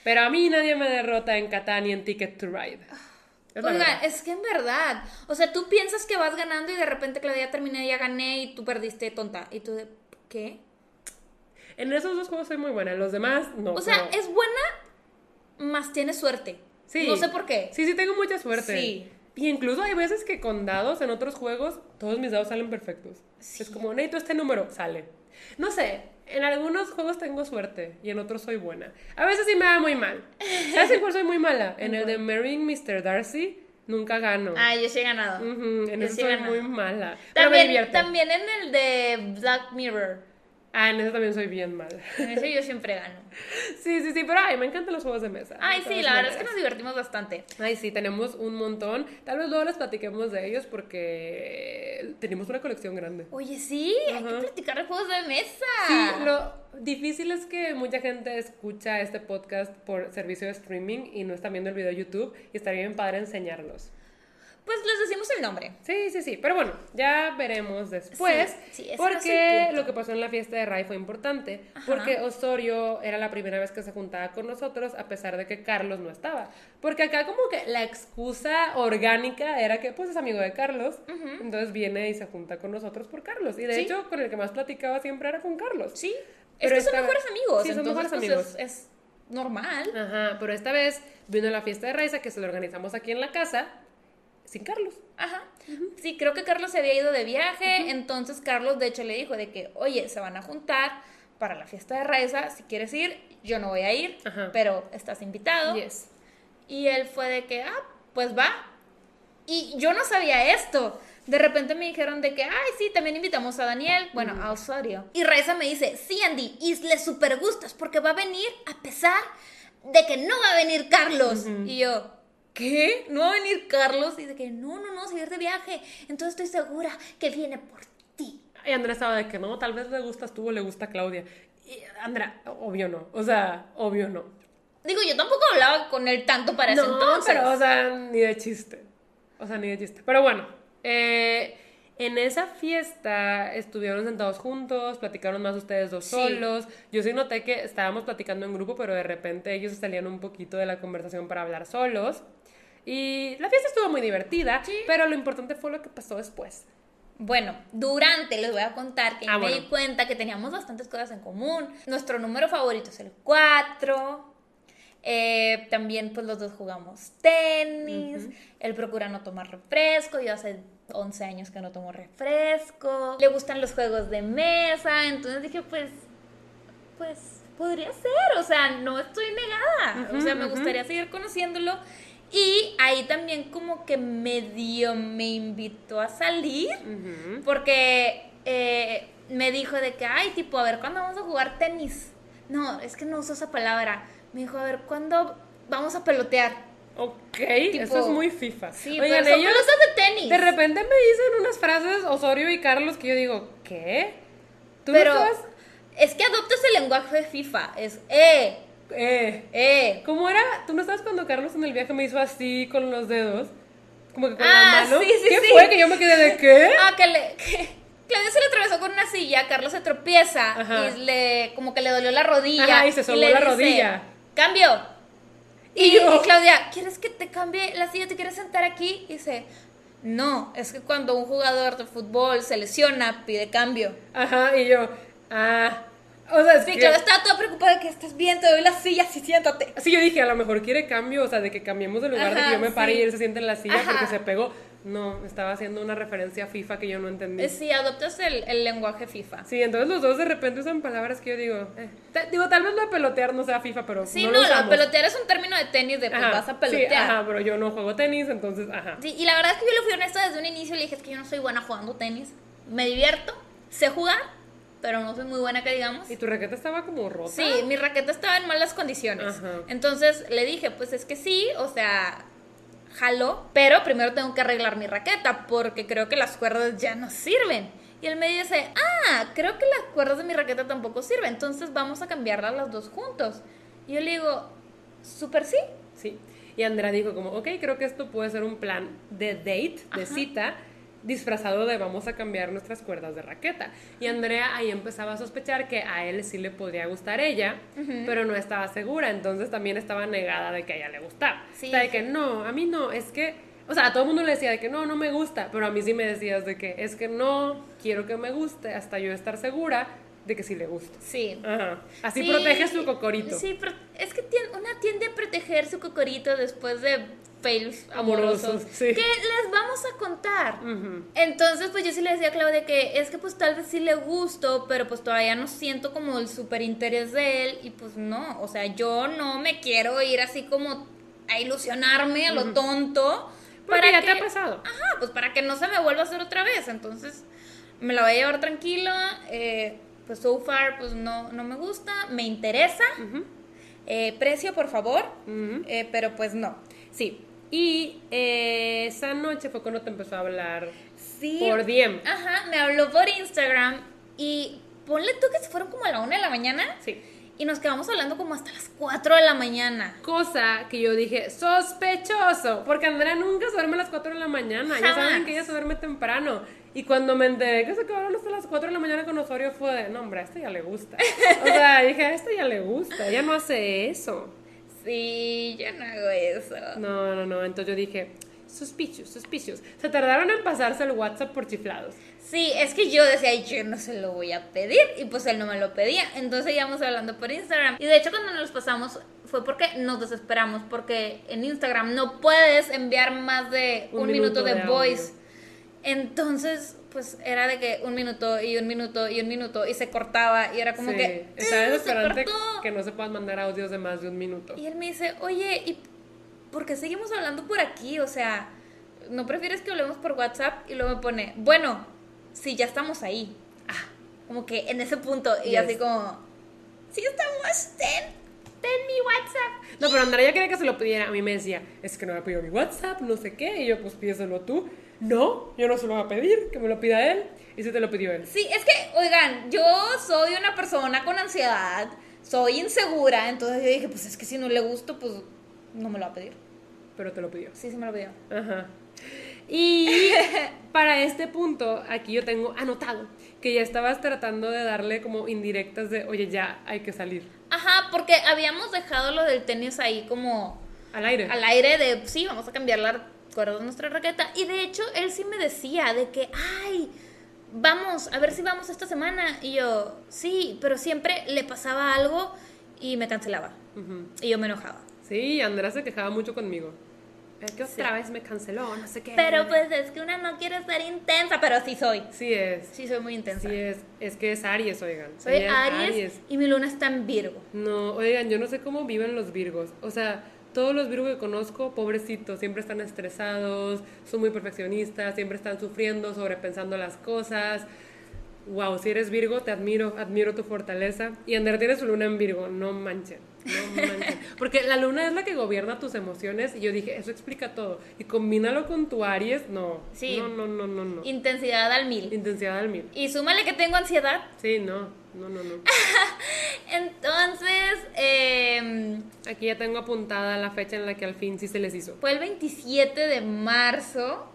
S2: Pero a mí nadie me derrota en Catán y en Ticket to Ride. Es verdad.
S1: es que en verdad, o sea, tú piensas que vas ganando y de repente, Claudia, ya terminé, ya gané y tú perdiste tonta. Y tú de, ¿qué?
S2: En esos dos juegos soy muy buena. En los demás, no.
S1: O sea,
S2: pero-
S1: es buena, más tiene suerte.
S2: Sí.
S1: No sé por qué.
S2: Sí, sí, tengo mucha suerte.
S1: Sí.
S2: Y incluso hay veces que con dados en otros juegos, todos mis dados salen perfectos. Es como, necesito este número, sale. No sé, en algunos juegos tengo suerte y en otros soy buena. A veces sí me va muy mal. ¿Sabes en cuál soy muy mala? En el de (laughs) Marrying Mr. Darcy, nunca gano.
S1: Ah, yo sí he ganado.
S2: En
S1: yo
S2: eso
S1: sí
S2: soy
S1: ganado.
S2: muy mala. Pero me
S1: También, también en el de Black Mirror.
S2: Ah, en eso también soy bien mala.
S1: En ese yo siempre gano. (laughs)
S2: Sí, sí, sí, pero ay, me encantan los juegos de mesa.
S1: Ay, sí, la verdad es que nos divertimos bastante.
S2: Ay, sí, tenemos un montón. Tal vez luego les platiquemos de ellos porque tenemos una colección grande.
S1: Oye, sí, hay que platicar de juegos de mesa.
S2: Sí, lo difícil es que mucha gente escucha este podcast por servicio de streaming y no están viendo el video de YouTube y estaría bien padre enseñarlos.
S1: Pues les decimos el nombre.
S2: Sí, sí, sí, pero bueno, ya veremos después.
S1: Sí, sí,
S2: porque lo que pasó en la fiesta de Ray fue importante. Porque Osorio era la primera vez que se juntaba con nosotros, a pesar de que Carlos no estaba. Porque acá, como que la excusa orgánica era que, pues, es amigo de Carlos. Entonces viene y se junta con nosotros por Carlos. Y de
S1: Sí.
S2: hecho, con el que más platicaba siempre era con Carlos.
S1: Sí.
S2: Pero
S1: es que son
S2: esta-
S1: mejores amigos.
S2: Sí, son
S1: entonces,
S2: mejores
S1: pues,
S2: amigos.
S1: Es, es normal.
S2: Ajá, pero esta vez vino la fiesta de Raiza que se lo organizamos aquí en la casa sin Carlos.
S1: Ajá. Sí, creo que Carlos se había ido de viaje, entonces Carlos de hecho le dijo de que, oye, se van a juntar para la fiesta de Raiza, si quieres ir, yo no voy a ir, pero estás invitado.
S2: Yes.
S1: Y él fue de que, ah, pues va. Y yo no sabía esto. De repente me dijeron de que, ay, sí, también invitamos a Daniel, bueno, a Osorio. Y Raiza me dice, sí, Andy, y le super gustas porque va a venir a pesar de que no va a venir Carlos. Y yo, ¿qué? ¿No va a venir Carlos? Y de que, no, no, no, seguir de viaje. Entonces estoy segura que viene por ti.
S2: Y Andrea estaba de que no, tal vez le gustas tú o le gusta a Claudia. Y Andrea, obvio no. O sea, obvio no.
S1: Digo, yo tampoco hablaba con él tanto para ese
S2: no,
S1: entonces.
S2: pero, o sea, ni de chiste. O sea, ni de chiste. Pero bueno, eh, en esa fiesta estuvieron sentados juntos, platicaron más ustedes dos
S1: Sí.
S2: solos. Yo sí noté que estábamos platicando en grupo, pero de repente ellos se salían un poquito de la conversación para hablar solos. Y la fiesta estuvo muy divertida,
S1: Sí.
S2: pero lo importante fue lo que pasó después.
S1: Bueno, durante les voy a contar que
S2: Ah,
S1: me
S2: bueno.
S1: di cuenta que teníamos bastantes cosas en común. Nuestro número favorito es el 4. Eh, también pues los dos jugamos tenis. Él procura no tomar refresco. Yo hace 11 años que no tomo refresco. Le gustan los juegos de mesa. Entonces dije pues, pues podría ser. O sea, no estoy negada. o sea, me gustaría seguir conociéndolo. Y ahí también como que medio me invitó a salir. Porque eh, me dijo de que, ay, tipo, a ver, ¿cuándo vamos a jugar tenis? No, es que no uso esa palabra. Me dijo, a ver, ¿cuándo vamos a pelotear?
S2: Ok, eso es muy FIFA.
S1: Sí,
S2: Oigan,
S1: pero son
S2: ellos
S1: pelotas de tenis.
S2: de repente me dicen unas frases, Osorio y Carlos, que yo digo, ¿qué? ¿Tú
S1: pero
S2: no
S1: es que adoptas el lenguaje de FIFA. Es, eh,
S2: Eh,
S1: eh.
S2: ¿Cómo era? ¿Tú no estabas cuando Carlos en el viaje me hizo así con los dedos? Como que con
S1: Ah,
S2: la mano.
S1: sí, sí,
S2: ¿Qué
S1: sí.
S2: fue? Que yo me quedé de qué?
S1: Ah, que le... Que, Claudia se le atravesó con una silla, Carlos se tropieza
S2: Ajá.
S1: y le como que le dolió la rodilla.
S2: Ajá, y se
S1: le
S2: la
S1: dice,
S2: rodilla.
S1: Cambio. Y,
S2: Y yo-
S1: y Claudia, ¿quieres que te cambie la silla? ¿Te quieres sentar aquí? Y dice, no, es que cuando un jugador de fútbol se lesiona, pide cambio.
S2: Ajá, y yo, ah. O sea,
S1: Sí, Claudia estaba toda preocupada de que estás bien, te doy la silla, sí, siéntate.
S2: Sí, yo dije, a lo mejor quiere cambio, o sea, de que cambiemos de lugar, de
S1: Ajá,
S2: que yo me pare
S1: sí.
S2: y él se siente en la silla
S1: Ajá.
S2: porque se pegó. No, estaba haciendo una referencia a FIFA que yo no entendí.
S1: Eh, Sí, adoptas el, el lenguaje FIFA.
S2: Sí, entonces los dos de repente usan palabras que yo digo, eh, digo, tal vez lo de pelotear no sea FIFA, pero
S1: Sí,
S2: no,
S1: no,
S2: lo usamos.
S1: pelotear es un término de tenis de pues
S2: Ajá,
S1: vas a
S2: sí,
S1: pelotear.
S2: ajá, pero yo no juego tenis, entonces, ajá.
S1: Sí, y la verdad es que yo le fui honesta desde un inicio y le dije es que yo no soy buena jugando tenis. Me divierto, sé jugar, pero no soy muy buena que digamos.
S2: Y tu raqueta estaba como rota.
S1: Sí, mi raqueta estaba en malas condiciones.
S2: Ajá.
S1: Entonces le dije, pues es que sí, o sea, jalo, pero primero tengo que arreglar mi raqueta porque creo que las cuerdas ya no sirven. Y él me dice, ah, creo que las cuerdas de mi raqueta tampoco sirven, entonces vamos a cambiarlas las dos juntos. Y yo le digo, súper sí.
S2: Sí. Y Andrea dijo como, ok, creo que esto puede ser un plan de date, de cita, disfrazado de vamos a cambiar nuestras cuerdas de raqueta. Y Andrea ahí empezaba a sospechar que a él sí le podría gustar ella, pero no estaba segura, entonces también estaba negada de que a ella le gustaba.
S1: Sí.
S2: O sea, de que no, a mí no, es que, o sea, a todo el mundo le decía de que no, no me gusta, pero a mí sí me decías de que es que no quiero que me guste hasta yo estar segura de que sí le gusta.
S1: Sí.
S2: Ajá. Así
S1: Sí,
S2: protege su cocorito.
S1: Sí, pero es que tien- una tiende a proteger su cocorito después de fails amorosos,
S2: Amorosos, sí.
S1: que les vamos a contar. Entonces, pues yo sí le decía a Claudia que es que pues tal vez sí le gusto, pero pues todavía no siento como el súper interés de él y pues no, o sea, yo no me quiero ir así como a ilusionarme a lo tonto.
S2: Porque ya
S1: que,
S2: te ha pasado.
S1: Ajá, pues para que no se me vuelva a hacer otra vez. Entonces, me la voy a llevar tranquila. eh, pues so far, pues no, no me gusta. Me interesa. Eh, precio, por favor. Eh, pero pues no.
S2: Sí. Y eh, esa noche fue cuando te empezó a hablar
S1: Sí.
S2: por DM.
S1: Ajá, me habló por Instagram y ponle tú que se fueron como a la una de la mañana.
S2: Sí.
S1: Y nos quedamos hablando como hasta las 4 de la mañana.
S2: Cosa que yo dije, sospechoso, porque Andrea nunca se duerme a las 4 de la mañana. Ya saben que ella se duerme temprano. Y cuando me enteré que se quedaron hasta las 4 de la mañana con Osorio fue de, no, hombre, a este ya le gusta. O sea, dije, a este ya le gusta, ella no hace eso.
S1: Sí, yo no hago eso.
S2: No, no, no. Entonces yo dije, suspicious, suspicious. Se tardaron en pasarse el WhatsApp por chiflados.
S1: Sí, es que yo decía, yo no se lo voy a pedir. Y pues él no me lo pedía. Entonces íbamos hablando por Instagram. Y de hecho, cuando nos pasamos, fue porque nos desesperamos. Porque en Instagram no puedes enviar más de un,
S2: Un
S1: minuto,
S2: minuto
S1: de,
S2: de audio.
S1: Entonces, pues era de que un minuto y un minuto y un minuto. Y se cortaba. Y era como
S2: Sí,
S1: que.
S2: Está
S1: "Eh, se
S2: desesperante
S1: cortó".
S2: que no se puedan mandar audios de más de un minuto.
S1: Y él me dice, oye, ¿y por qué seguimos hablando por aquí? O sea, ¿no prefieres que hablemos por WhatsApp? Y luego me pone, bueno, sí, ya estamos ahí. Ah, como que en ese punto. Y
S2: Yes.
S1: así como, sí estamos, ten, ten mi WhatsApp.
S2: No, pero Andrea ya quería que se lo pidiera. A mí me decía, es que no me pidió mi WhatsApp, no sé qué. Y yo, pues pídeselo tú. No, yo no se lo voy a pedir, que me lo pida él. Y si te lo pidió él.
S1: Sí, es que, oigan, yo soy una persona con ansiedad, soy insegura, entonces yo dije, pues es que si no le gusto, pues no me lo va a pedir.
S2: Pero te lo pidió.
S1: Sí, sí me lo pidió.
S2: Ajá. Y (laughs) para este punto, aquí yo tengo anotado que ya estabas tratando de darle como indirectas de, oye, ya hay que salir.
S1: Ajá, porque habíamos dejado lo del tenis ahí como
S2: Al aire.
S1: al aire de, sí, vamos a cambiar la cuerda de nuestra raqueta. Y de hecho, él sí me decía de que, ay, vamos, a ver si vamos esta semana. Y yo, sí, pero siempre le pasaba algo y me cancelaba.
S2: Ujú.
S1: Y yo me enojaba.
S2: Sí, Andrea se quejaba mucho conmigo. Es que otra vez me canceló, no sé qué.
S1: Pero pues es que una no quiere ser intensa, pero sí soy.
S2: Sí es.
S1: Sí soy muy intensa.
S2: Sí es. Es que es Aries, oigan.
S1: Soy
S2: Ella es
S1: Aries, y mi luna está en Virgo.
S2: No, oigan, yo no sé cómo viven los Virgos. O sea, todos los Virgos que conozco, pobrecitos, siempre están estresados, son muy perfeccionistas, siempre están sufriendo, sobrepensando las cosas. Wow, si eres Virgo, te admiro, admiro tu fortaleza. Y Andrea tiene su luna en Virgo, no manchen, no manchen. (laughs) Porque la luna es la que gobierna tus emociones y yo dije, eso explica todo. Y combínalo con tu Aries, no.
S1: Sí.
S2: No, no, no, no, no.
S1: Intensidad al mil.
S2: Intensidad al mil.
S1: Y súmale que tengo ansiedad.
S2: Sí, no, no, no, no. (laughs)
S1: Entonces, eh,
S2: Aquí ya tengo apuntada la fecha en la que al fin sí se les hizo.
S1: fue el 27 de marzo.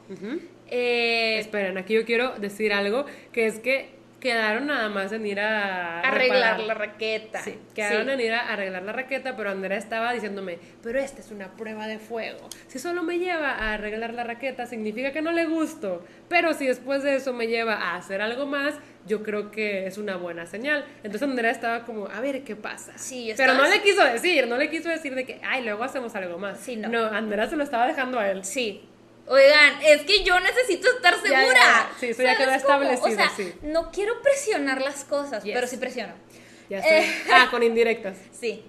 S1: Eh,
S2: Esperen, aquí yo quiero decir algo, que es que quedaron nada más en ir a
S1: arreglar
S2: reparar.
S1: la raqueta.
S2: Sí, quedaron
S1: Sí.
S2: en ir a arreglar la raqueta, pero Andrea estaba diciéndome, pero esta es una prueba de fuego. Si solo me lleva a arreglar la raqueta, significa que no le gusto. Pero si después de eso me lleva a hacer algo más, yo creo que es una buena señal. Entonces Andrea estaba como, a ver qué pasa.
S1: Sí, yo
S2: pero no le quiso decir, no le quiso decir de que, ay, luego hacemos algo más.
S1: Sí, no.
S2: No, Andrea se lo estaba dejando a él.
S1: Sí. Oigan, es que yo necesito estar
S2: ya,
S1: segura.
S2: ya. Sí, eso ya
S1: ¿Sabes
S2: quedó establecido,
S1: O sea,
S2: sí.
S1: no quiero presionar las cosas,
S2: Yes.
S1: pero sí presiono.
S2: Ya estoy. (laughs) Ah, con indirectas. (laughs)
S1: Sí.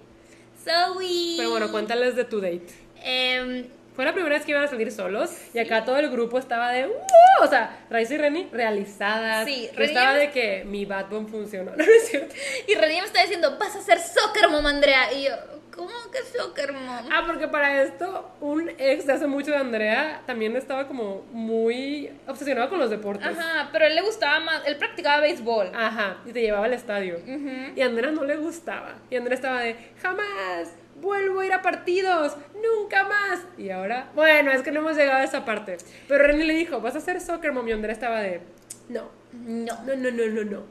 S1: So we...
S2: Pero bueno, cuéntales de tu date.
S1: Em,
S2: Fue la primera vez que iban a salir solos y acá todo el grupo estaba de ¡Uh! O sea, Raiza y Reni realizadas.
S1: Sí,
S2: Yo
S1: Reni
S2: estaba de que mi backbone funcionó. (laughs) No, no es cierto.
S1: y René me está diciendo, vas a hacer soccer, mamá Andrea. Y yo, ¿Cómo que soccer mom?
S2: Ah, porque para esto, un ex de hace mucho de Andrea también estaba como muy obsesionado con los deportes.
S1: Ajá, pero él le gustaba más, él practicaba béisbol.
S2: Ajá, y te llevaba al estadio. Y a Andrea no le gustaba. Y Andrea estaba de, jamás vuelvo a ir a partidos, nunca más. Y ahora, bueno, es que no hemos llegado a esa parte. Pero René le dijo, vas a hacer soccer, mom. Y Andrea estaba de, no,
S1: No.
S2: no, no, no, no, no.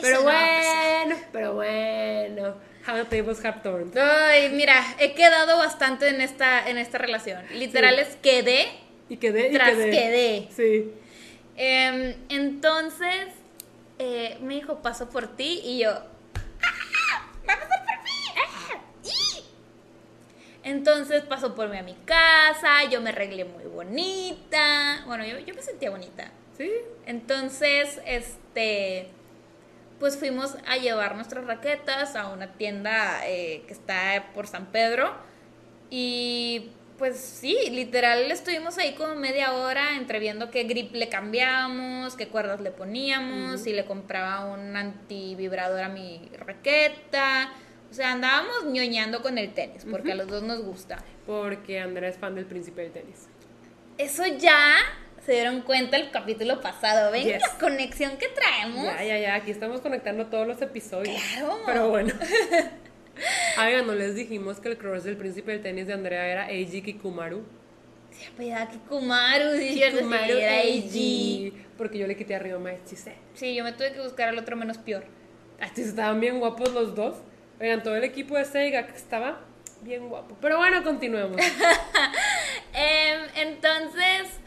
S2: Pero
S1: no
S2: bueno, pero bueno. How the tables have turned.
S1: Ay, mira, he quedado bastante en esta, en esta relación. Literal
S2: Sí.
S1: es quedé
S2: Y quedé, y
S1: tras
S2: quedé.
S1: quedé.
S2: Sí.
S1: Em, entonces, eh, me dijo, paso por ti y yo, ¡Ah! ¡Va a pasar por mí! ¡Ah! ¡Y! Entonces pasó por mí a mi casa, yo me arreglé muy bonita. Bueno, yo, yo me sentía bonita.
S2: Sí.
S1: Entonces, este, pues fuimos a llevar nuestras raquetas a una tienda eh, que está por San Pedro. Y pues sí, literal estuvimos ahí como media hora entre viendo qué grip le cambiamos, qué cuerdas le poníamos, si le compraba un antivibrador a mi raqueta. O sea, andábamos ñoñando con el tenis, porque a los dos nos gusta.
S2: Porque Andrea es fan del príncipe del tenis.
S1: Eso ya se dieron cuenta el capítulo pasado. ¿Ven
S2: Yes.
S1: la conexión que traemos?
S2: Ya, ya, ya. Aquí estamos conectando todos los episodios.
S1: Claro.
S2: Pero bueno. (laughs) Oigan, no les dijimos que el crush del príncipe del tenis de Andrea era Eiji Kikumaru.
S1: Se apellidaba Kikumaru, sí, era
S2: Eiji. Porque yo le quité a Ryoma Hechise.
S1: Sí, yo me tuve que buscar al otro menos peor.
S2: Sí, estaban bien guapos los dos. Oigan, todo el equipo de Seiga que estaba bien guapo. Pero bueno, continuemos. (laughs)
S1: Em, entonces,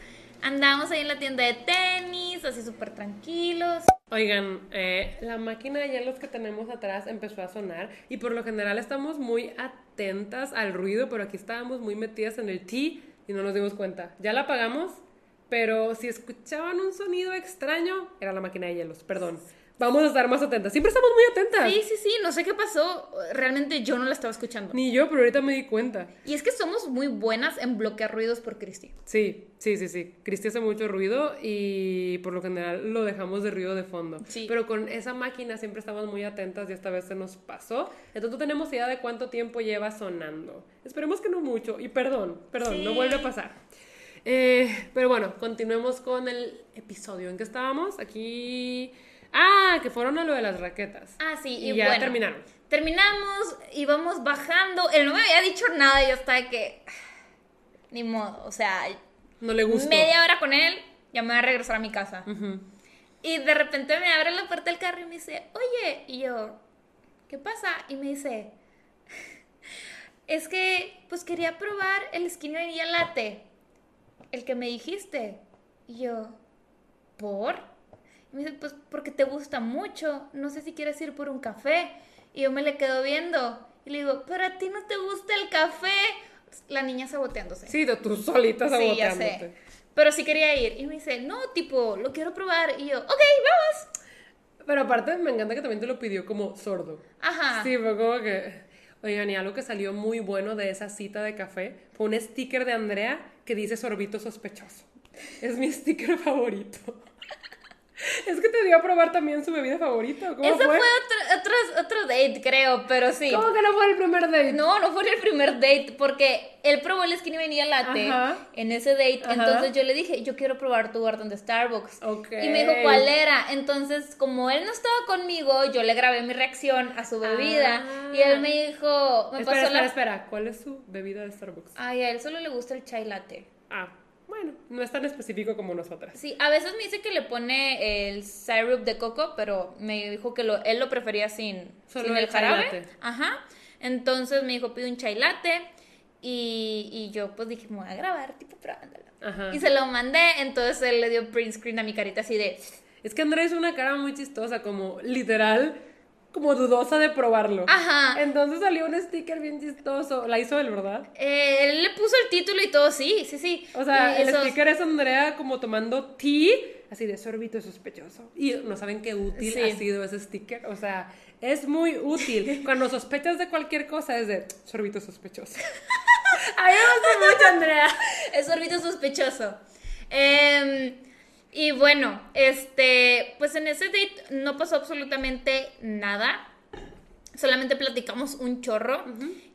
S1: andamos ahí en la tienda de tenis, así súper tranquilos.
S2: Oigan, eh, la máquina de hielos que tenemos atrás empezó a sonar y por lo general estamos muy atentas al ruido, pero aquí estábamos muy metidas en el tea y no nos dimos cuenta. Ya la apagamos, pero si escuchaban un sonido extraño, era la máquina de hielos, perdón. Vamos a estar más atentas. Siempre estamos muy atentas.
S1: Sí, sí, sí, no sé qué pasó. Realmente yo no la estaba escuchando.
S2: Ni yo, pero ahorita me di cuenta.
S1: Y es que somos muy buenas en bloquear ruidos por Cristi.
S2: Sí, sí, sí, sí. Cristi hace mucho ruido y por lo general lo dejamos de ruido de fondo.
S1: Sí.
S2: Pero con esa máquina siempre estamos muy atentas y esta vez se nos pasó. Entonces no tenemos idea de cuánto tiempo lleva sonando. Esperemos que no mucho. Y perdón, perdón, no
S1: Sí.
S2: vuelve a pasar. Eh, pero bueno, continuemos con el episodio en que estábamos. Aquí... Ah, que fueron a lo de las raquetas.
S1: Ah, sí, y,
S2: Y ya
S1: bueno,
S2: terminaron.
S1: Terminamos, íbamos bajando. Él no me había dicho nada, y yo estaba de que. (sighs) Ni modo, o sea,
S2: No le gustó.
S1: media hora con él, ya me voy a regresar a mi casa. Y de repente me abre la puerta del carro y me dice, oye, y yo, ¿qué pasa? Y me dice, (laughs) es que, pues quería probar el skin vanilla latte, el que me dijiste. Y yo, ¿por? Me dice, pues porque te gusta mucho, no sé si quieres ir por un café. Y yo me le quedo viendo y le digo, pero a ti no te gusta el café. La niña saboteándose.
S2: Sí, tú solita
S1: Sí, ya
S2: saboteándote.
S1: sé. Pero sí quería ir. Y me dice, no, tipo, lo quiero probar. Y yo, ok, vamos.
S2: Pero aparte me encanta que también te lo pidió como sordo.
S1: Ajá.
S2: Sí, fue como que... Oigan, y algo que salió muy bueno de esa cita de café fue un sticker de Andrea que dice sorbito sospechoso. Es mi sticker (laughs) favorito. Es que te dio a probar también su bebida favorita. ¿Cómo
S1: Ese
S2: fue?
S1: fue, otro, otro, otro date, creo, pero sí.
S2: ¿Cómo que no fue el primer date?
S1: No, no fue el primer date, porque él probó el skinny vanilla latte
S2: Ajá.
S1: en ese date.
S2: Ajá.
S1: Entonces yo le dije, yo quiero probar tu orden de Starbucks.
S2: Ok.
S1: Y me dijo cuál era. Entonces, como él no estaba conmigo, yo le grabé mi reacción a su bebida.
S2: Ah.
S1: Y él me dijo, me
S2: espera,
S1: pasó
S2: espera,
S1: la.
S2: espera. ¿Cuál es su bebida de Starbucks?
S1: Ay, a él solo le gusta el chai latte.
S2: Ah, bueno, no es tan específico como nosotras.
S1: Sí, a veces me dice que le pone el syrup de coco, pero me dijo que lo, él lo prefería sin,
S2: Solo
S1: sin
S2: el
S1: jarabe.
S2: latte.
S1: Ajá. Entonces me dijo, pide un chai latte. Y, y yo pues dije, me voy a grabar, tipo, probándolo.
S2: Ajá.
S1: Y se lo mandé, entonces él le dio print screen a mi carita así de...
S2: Es que Andrea es una cara muy chistosa, como literal, como dudosa de probarlo.
S1: Ajá.
S2: Entonces salió un sticker bien chistoso. La hizo él, ¿verdad?
S1: Eh, él le puso el título y todo, sí, sí, sí.
S2: O sea,
S1: Y
S2: el
S1: esos-
S2: sticker es Andrea como tomando tea, así de sorbito sospechoso. Y no saben qué útil
S1: Sí.
S2: ha sido ese sticker. O sea, es muy útil. (laughs) Cuando sospechas de cualquier cosa es de sorbito sospechoso. (laughs) A mí me gusta mucho, Andrea.
S1: Es sorbito sospechoso. Em, y bueno, este, pues en ese date no pasó absolutamente nada. solamente platicamos un chorro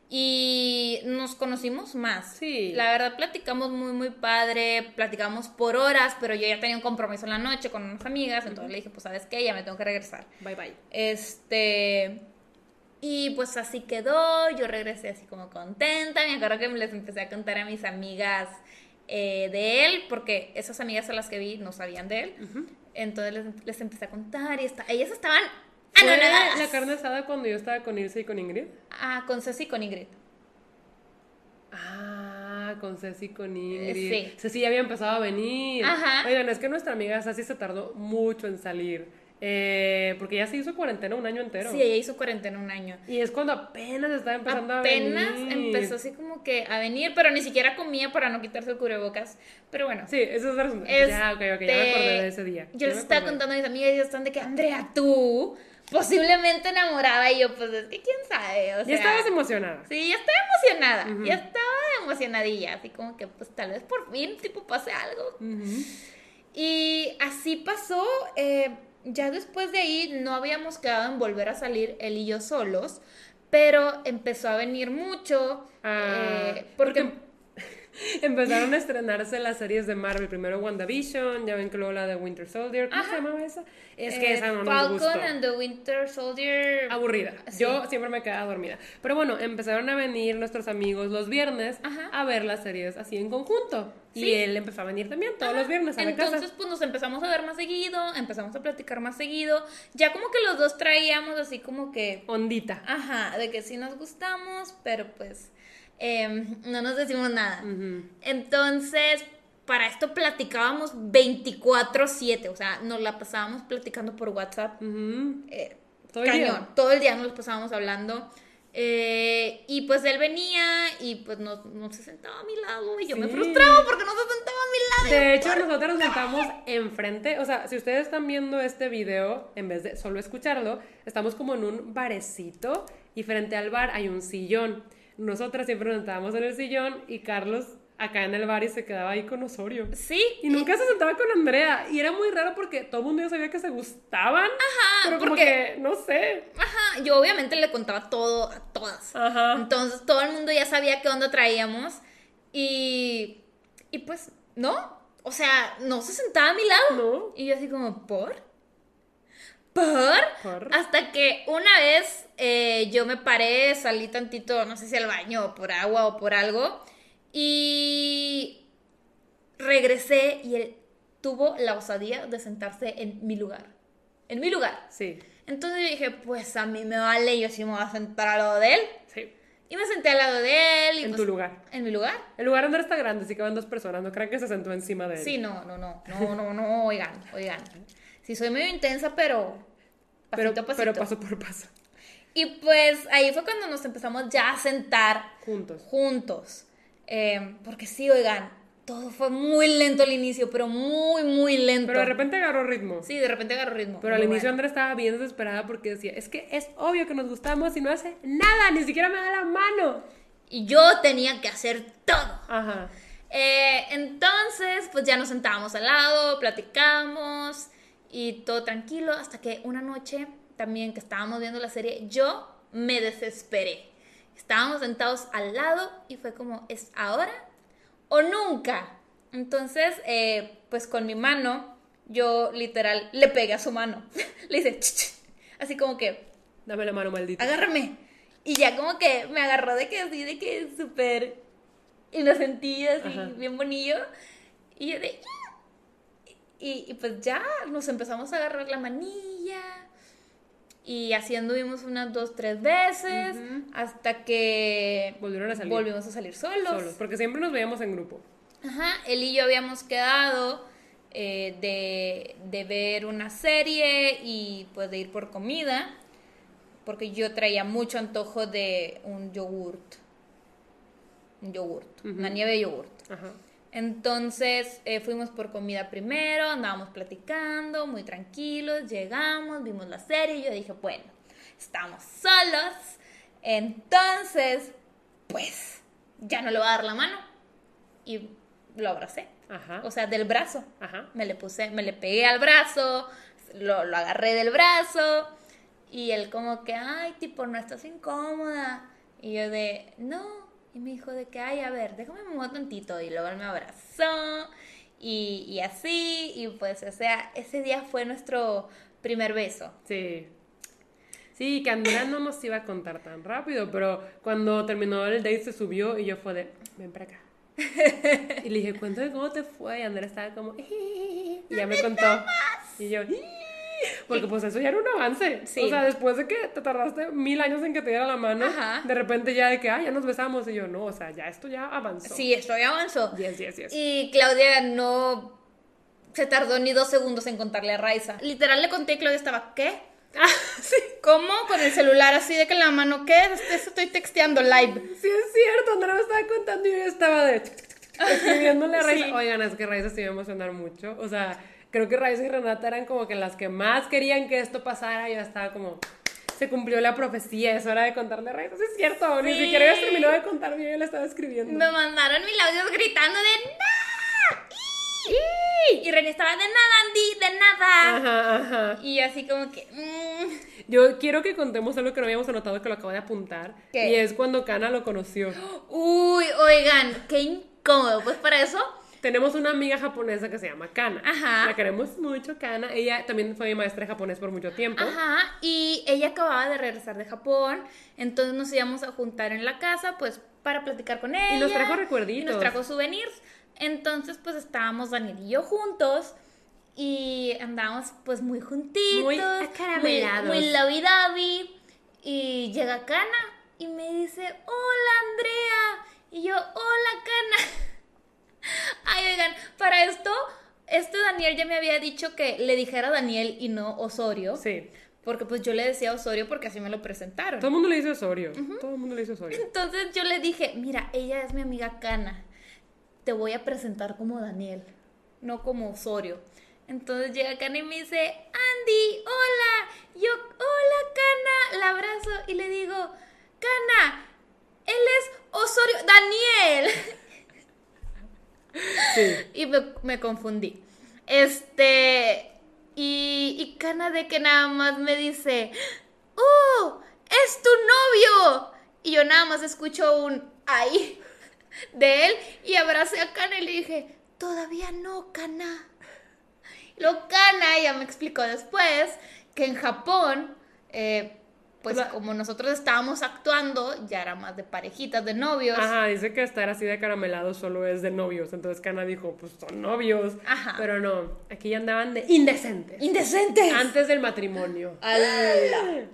S1: y nos conocimos más.
S2: Sí.
S1: La verdad, platicamos muy, muy padre, platicamos por horas, pero yo ya tenía un compromiso en la noche con unas amigas, entonces le dije, pues, ¿sabes qué? Ya me tengo que regresar.
S2: Bye bye.
S1: Este. Y pues así quedó, yo regresé así como contenta, me acuerdo que les empecé a contar a mis amigas eh, de él, porque esas amigas a las que vi no sabían de él. Entonces les, les, empecé a contar y está, ellas estaban
S2: ¿Fue la carne asada cuando yo estaba con Ilse y con Ingrid?
S1: Ah, con Ceci y con Ingrid.
S2: Ah, con Ceci y con Ingrid. Sí. Ceci ya había empezado a venir. Ajá. Oigan, es que nuestra amiga Ceci se tardó mucho en salir. Eh, porque ya se hizo cuarentena un año entero.
S1: Sí, ella hizo cuarentena un año.
S2: Y es cuando apenas estaba empezando a venir.
S1: Apenas empezó así como que a venir, pero ni siquiera comía para no quitarse el cubrebocas. Pero bueno.
S2: Sí, eso es la razón. ya, ok, ok, ya me acordé de ese día.
S1: Yo les estaba contando a mis amigas y están de que, Andrea, tú posiblemente enamorada y yo pues es que quién sabe, o sea,
S2: ya estabas emocionada.
S1: Sí, ya estaba emocionada, ya estaba emocionadilla, así como que pues tal vez por fin tipo pase algo. Y así pasó, eh, ya después de ahí no habíamos quedado en volver a salir él y yo solos, pero empezó a venir mucho, ah, eh, porque (laughs)
S2: Empezaron a estrenarse las series de Marvel. Primero WandaVision, ya ven que luego la de Winter Soldier. ¿Cómo se llamaba esa? Es que esa no nos gustó.
S1: Falcon and the Winter Soldier.
S2: Aburrida. Yo siempre me quedaba dormida. Pero bueno, empezaron a venir nuestros amigos los viernes a ver las series así en conjunto. Y él empezó a venir también todos los viernes a
S1: la
S2: casa.
S1: Entonces, pues nos empezamos a ver más seguido, empezamos a platicar más seguido. Ya como que los dos traíamos así como que.
S2: Ondita.
S1: Ajá, de que sí nos gustamos, pero pues Em, no nos decimos nada. Entonces, para esto platicábamos 24/7, o sea, nos la pasábamos platicando por WhatsApp. Eh, todo el día. todo el día nos pasábamos hablando. Eh, y pues él venía y pues no, se sentaba a mi lado y yo me frustraba porque no se sentaba a mi
S2: lado. De hecho, nosotros nos sentamos enfrente, o sea, si ustedes están viendo este video, en vez de solo escucharlo, estamos como en un barecito y frente al bar hay un sillón nosotras siempre nos sentábamos en el sillón y Carlos acá en el bar y se quedaba ahí con Osorio.
S1: Sí.
S2: Y nunca se sentaba con Andrea. Y era muy raro porque todo el mundo ya sabía que se gustaban. Ajá. Pero como que, no sé.
S1: Ajá. Yo obviamente le contaba todo a todas. Ajá. Entonces todo el mundo ya sabía qué onda traíamos. Y. Y pues, no. O sea, no se sentaba a mi lado. No. Y yo así como, ¿por? ¿Por? Hasta que una vez eh, yo me paré, salí tantito, no sé si al baño o por agua o por algo, y regresé y él tuvo la osadía de sentarse en mi lugar. En mi lugar.
S2: Sí.
S1: Entonces yo dije, pues a mí me vale, yo sí me voy a sentar al lado de él. Sí. Y me senté al lado de él. Y
S2: en
S1: pues,
S2: tu lugar.
S1: En mi lugar.
S2: El lugar donde está grande, así que van dos personas. No crean que se sentó encima de él.
S1: Sí, no, no, no. No, no, no, oigan, oigan. Sí, soy medio intensa, pero
S2: pero, pero paso por paso.
S1: Y pues ahí fue cuando nos empezamos ya a sentar
S2: juntos.
S1: Juntos. Em, porque sí, oigan, todo fue muy lento al inicio, pero muy, muy lento.
S2: Pero de repente agarró ritmo.
S1: Sí, de repente agarró ritmo.
S2: Pero al inicio Andrea estaba bien desesperada porque decía, es que es obvio que nos gustamos y no hace nada, ni siquiera me da la mano.
S1: Y yo tenía que hacer todo. Ajá. Eh, entonces, pues ya nos sentábamos al lado, platicamos y todo tranquilo hasta que una noche también que estábamos viendo la serie, yo me desesperé. Estábamos sentados al lado y fue como, ¿es ahora o nunca? Entonces, eh, pues con mi mano, yo literal le pegué a su mano. (laughs) le hice, así como que...
S2: Dame la mano, maldita.
S1: Agárrame. Y ya como que me agarró de que así, de que súper inocentilla, así, bien bonillo. Y yo de, y, pues ya nos empezamos a agarrar la manilla. Y así anduvimos unas dos, tres veces. Hasta que.
S2: Volvieron a salir.
S1: Volvimos a salir solos.
S2: Solos. Porque siempre nos veíamos en grupo.
S1: Ajá. Él y yo habíamos quedado eh, de, de ver una serie y pues de ir por comida. Porque yo traía mucho antojo de un yogurt. Un yogurt. Una nieve de yogurt. Ajá. Entonces eh, fuimos por comida primero, andábamos platicando, muy tranquilos, llegamos, vimos la serie y yo dije, bueno, estamos solos, entonces, pues, ya no le voy a dar la mano. Y lo abracé. Ajá. O sea, del brazo. Ajá. Me le puse, me le pegué al brazo, lo, lo agarré del brazo Y él como que, ay, tipo, no estás incómoda. Y yo de, no. Y me dijo de que, ay, a ver, déjame mover tantito. Y luego él me abrazó. Y, y así. Y pues, o sea, ese día fue nuestro primer beso.
S2: Sí. Sí, que Andrea no nos iba a contar tan rápido, pero cuando terminó el date se subió y yo fue de, ven para acá. y le dije, cuéntame cómo te fue. Y Andrea estaba como, y ya me contó. Y yo, porque pues eso ya era un avance.
S1: Sí.
S2: O sea, después de que te tardaste mil años en que te diera la mano,
S1: Ajá.
S2: de repente ya de que, ah, ya nos besamos. Y yo, no, o sea, ya esto ya avanzó.
S1: Sí, esto ya avanzó.
S2: Yes, yes, yes.
S1: Y Claudia no se tardó ni dos segundos en contarle a Raiza. Literal le conté y Claudia estaba, ¿qué? (laughs)
S2: Ah, sí.
S1: ¿Cómo? Con el celular así de que la mano, ¿qué? Eso estoy texteando live.
S2: Sí, es cierto, Andrea me estaba contando y yo estaba de (laughs) escribiéndole a Raiza.
S1: Sí.
S2: Oigan, es que Raiza se iba a emocionar mucho. O sea, creo que Raiza y Renata eran como que las que más querían que esto pasara. Yo estaba como, se cumplió la profecía, es hora de contarle a. Sí, es cierto, ni siquiera terminado de contar, yo ya le estaba escribiendo.
S1: Me mandaron mil audios gritando de ¡No! ¡Y! Y René estaba de nada, Andy, de nada.
S2: Ajá, ajá.
S1: Y así como que. mm,
S2: Yo quiero que contemos algo que no habíamos anotado que lo acabo de apuntar.
S1: ¿Qué?
S2: Y es cuando Kana lo conoció. (gasps)
S1: Uy, oigan, qué incómodo. Pues para eso.
S2: Tenemos una amiga japonesa que se llama Kana.
S1: Ajá.
S2: La queremos mucho, Kana. Ella también fue mi maestra de japonés por mucho tiempo.
S1: Ajá, y ella acababa de regresar de Japón, entonces nos íbamos a juntar en la casa, pues, para platicar con ella.
S2: nos trajo recuerditos.
S1: Y nos trajo souvenirs. Entonces, pues, estábamos Daniel y yo juntos y andábamos, pues, muy juntitos.
S2: Muy acaramelados.
S1: Muy, muy lovey-dovey. Y llega Cana y me dice, hola, Andrea. Y yo, hola, Cana. (laughs) (laughs) Ay, oigan, para esto, este Daniel ya me había dicho que le dijera Daniel y no Osorio.
S2: Sí.
S1: Porque pues yo le decía Osorio porque así me lo presentaron.
S2: Todo el mundo le dice Osorio. Todo el mundo le dice Osorio.
S1: Entonces yo le dije, mira, ella es mi amiga Cana. Te voy a presentar como Daniel, no como Osorio. Entonces llega Cana y me dice, Andy, hola. Yo, hola Cana. La abrazo y le digo, Cana, él es Osorio, Daniel. (laughs) (laughs) Y me, confundí. Este. Y, y Cana de que nada más me dice: ¡Oh! ¡Es tu novio! Y yo nada más escucho un ¡ay! (laughs) de él y abracé a Cana y le dije: Todavía no, Cana. Luego Cana ya me explicó después que en Japón, eh, pues
S2: O sea-
S1: como nosotros estábamos actuando, ya era más de parejitas, de novios.
S2: Ajá, dice que estar así de caramelado solo es de novios. Entonces Kana dijo, pues son novios.
S1: Ajá.
S2: Pero no, aquí ya andaban de indecentes.
S1: ¡Indecentes!
S2: Antes del matrimonio.
S1: ¡Ala!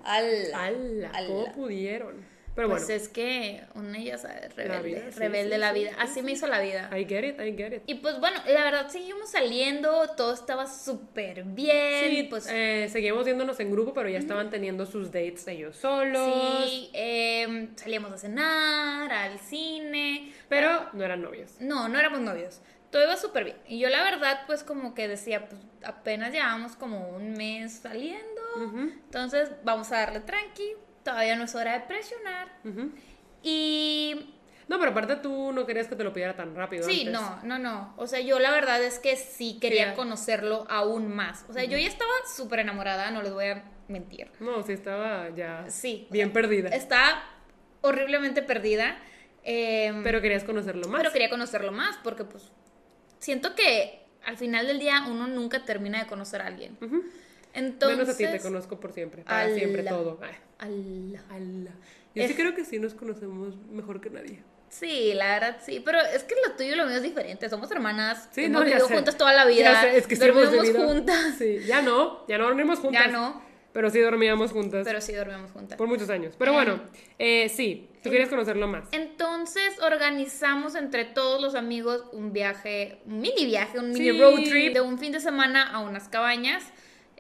S1: ¡Ala! (gasps)
S2: ¡Hala! ¿Cómo
S1: ala.
S2: pudieron? Pero
S1: Pues
S2: bueno,
S1: es que una ya sabe, rebelde,
S2: vida, sí,
S1: rebelde
S2: sí,
S1: la
S2: sí,
S1: vida.
S2: sí,
S1: Así me hizo la vida.
S2: I get it, I get it.
S1: Y pues bueno, la verdad seguimos saliendo, todo estaba súper bien.
S2: Sí,
S1: pues
S2: eh, seguimos viéndonos en grupo, pero ya estaban teniendo sus dates ellos solos.
S1: sí, em, salíamos a cenar, al cine.
S2: Pero no eran novios.
S1: No, no éramos novios. Todo iba súper bien. Y yo la verdad, pues como que decía, pues apenas llevamos como un mes saliendo.
S2: Ujú,
S1: Entonces vamos a darle tranqui. Todavía no es hora de presionar. Y
S2: No, pero aparte tú no querías que te lo pidiera tan rápido.
S1: Sí,
S2: antes.
S1: no, no, no. O sea, yo la verdad es que sí quería conocerlo aún más. O sea, yo ya estaba súper enamorada, no les voy a mentir.
S2: No, sí estaba ya
S1: Sí. o
S2: bien
S1: sea,
S2: perdida.
S1: Estaba horriblemente perdida. em,
S2: Pero querías conocerlo más.
S1: pero quería conocerlo más porque pues siento que al final del día uno nunca termina de conocer a alguien.
S2: Ujú.
S1: Entonces...
S2: Menos a ti, te conozco por siempre. Para
S1: ala,
S2: siempre todo.
S1: Ala.
S2: ala. Yo
S1: Es-
S2: sí creo que sí nos conocemos mejor que nadie.
S1: Sí, la verdad sí, pero es que lo tuyo y lo mío es diferente. Somos hermanas,
S2: Sí,
S1: hemos
S2: no,
S1: vivido
S2: sé.
S1: juntas toda la vida,
S2: Ya sé, es que sí
S1: dormimos juntas,
S2: Sí, ya no, ya no dormimos juntas.
S1: ya no,
S2: Pero sí dormíamos juntas
S1: pero sí dormimos juntas.
S2: por muchos años. Pero bueno, eh, sí, tú querías conocerlo más.
S1: Entonces organizamos entre todos los amigos un viaje, un mini viaje, un mini
S2: Sí.
S1: road trip de un fin de semana a unas cabañas,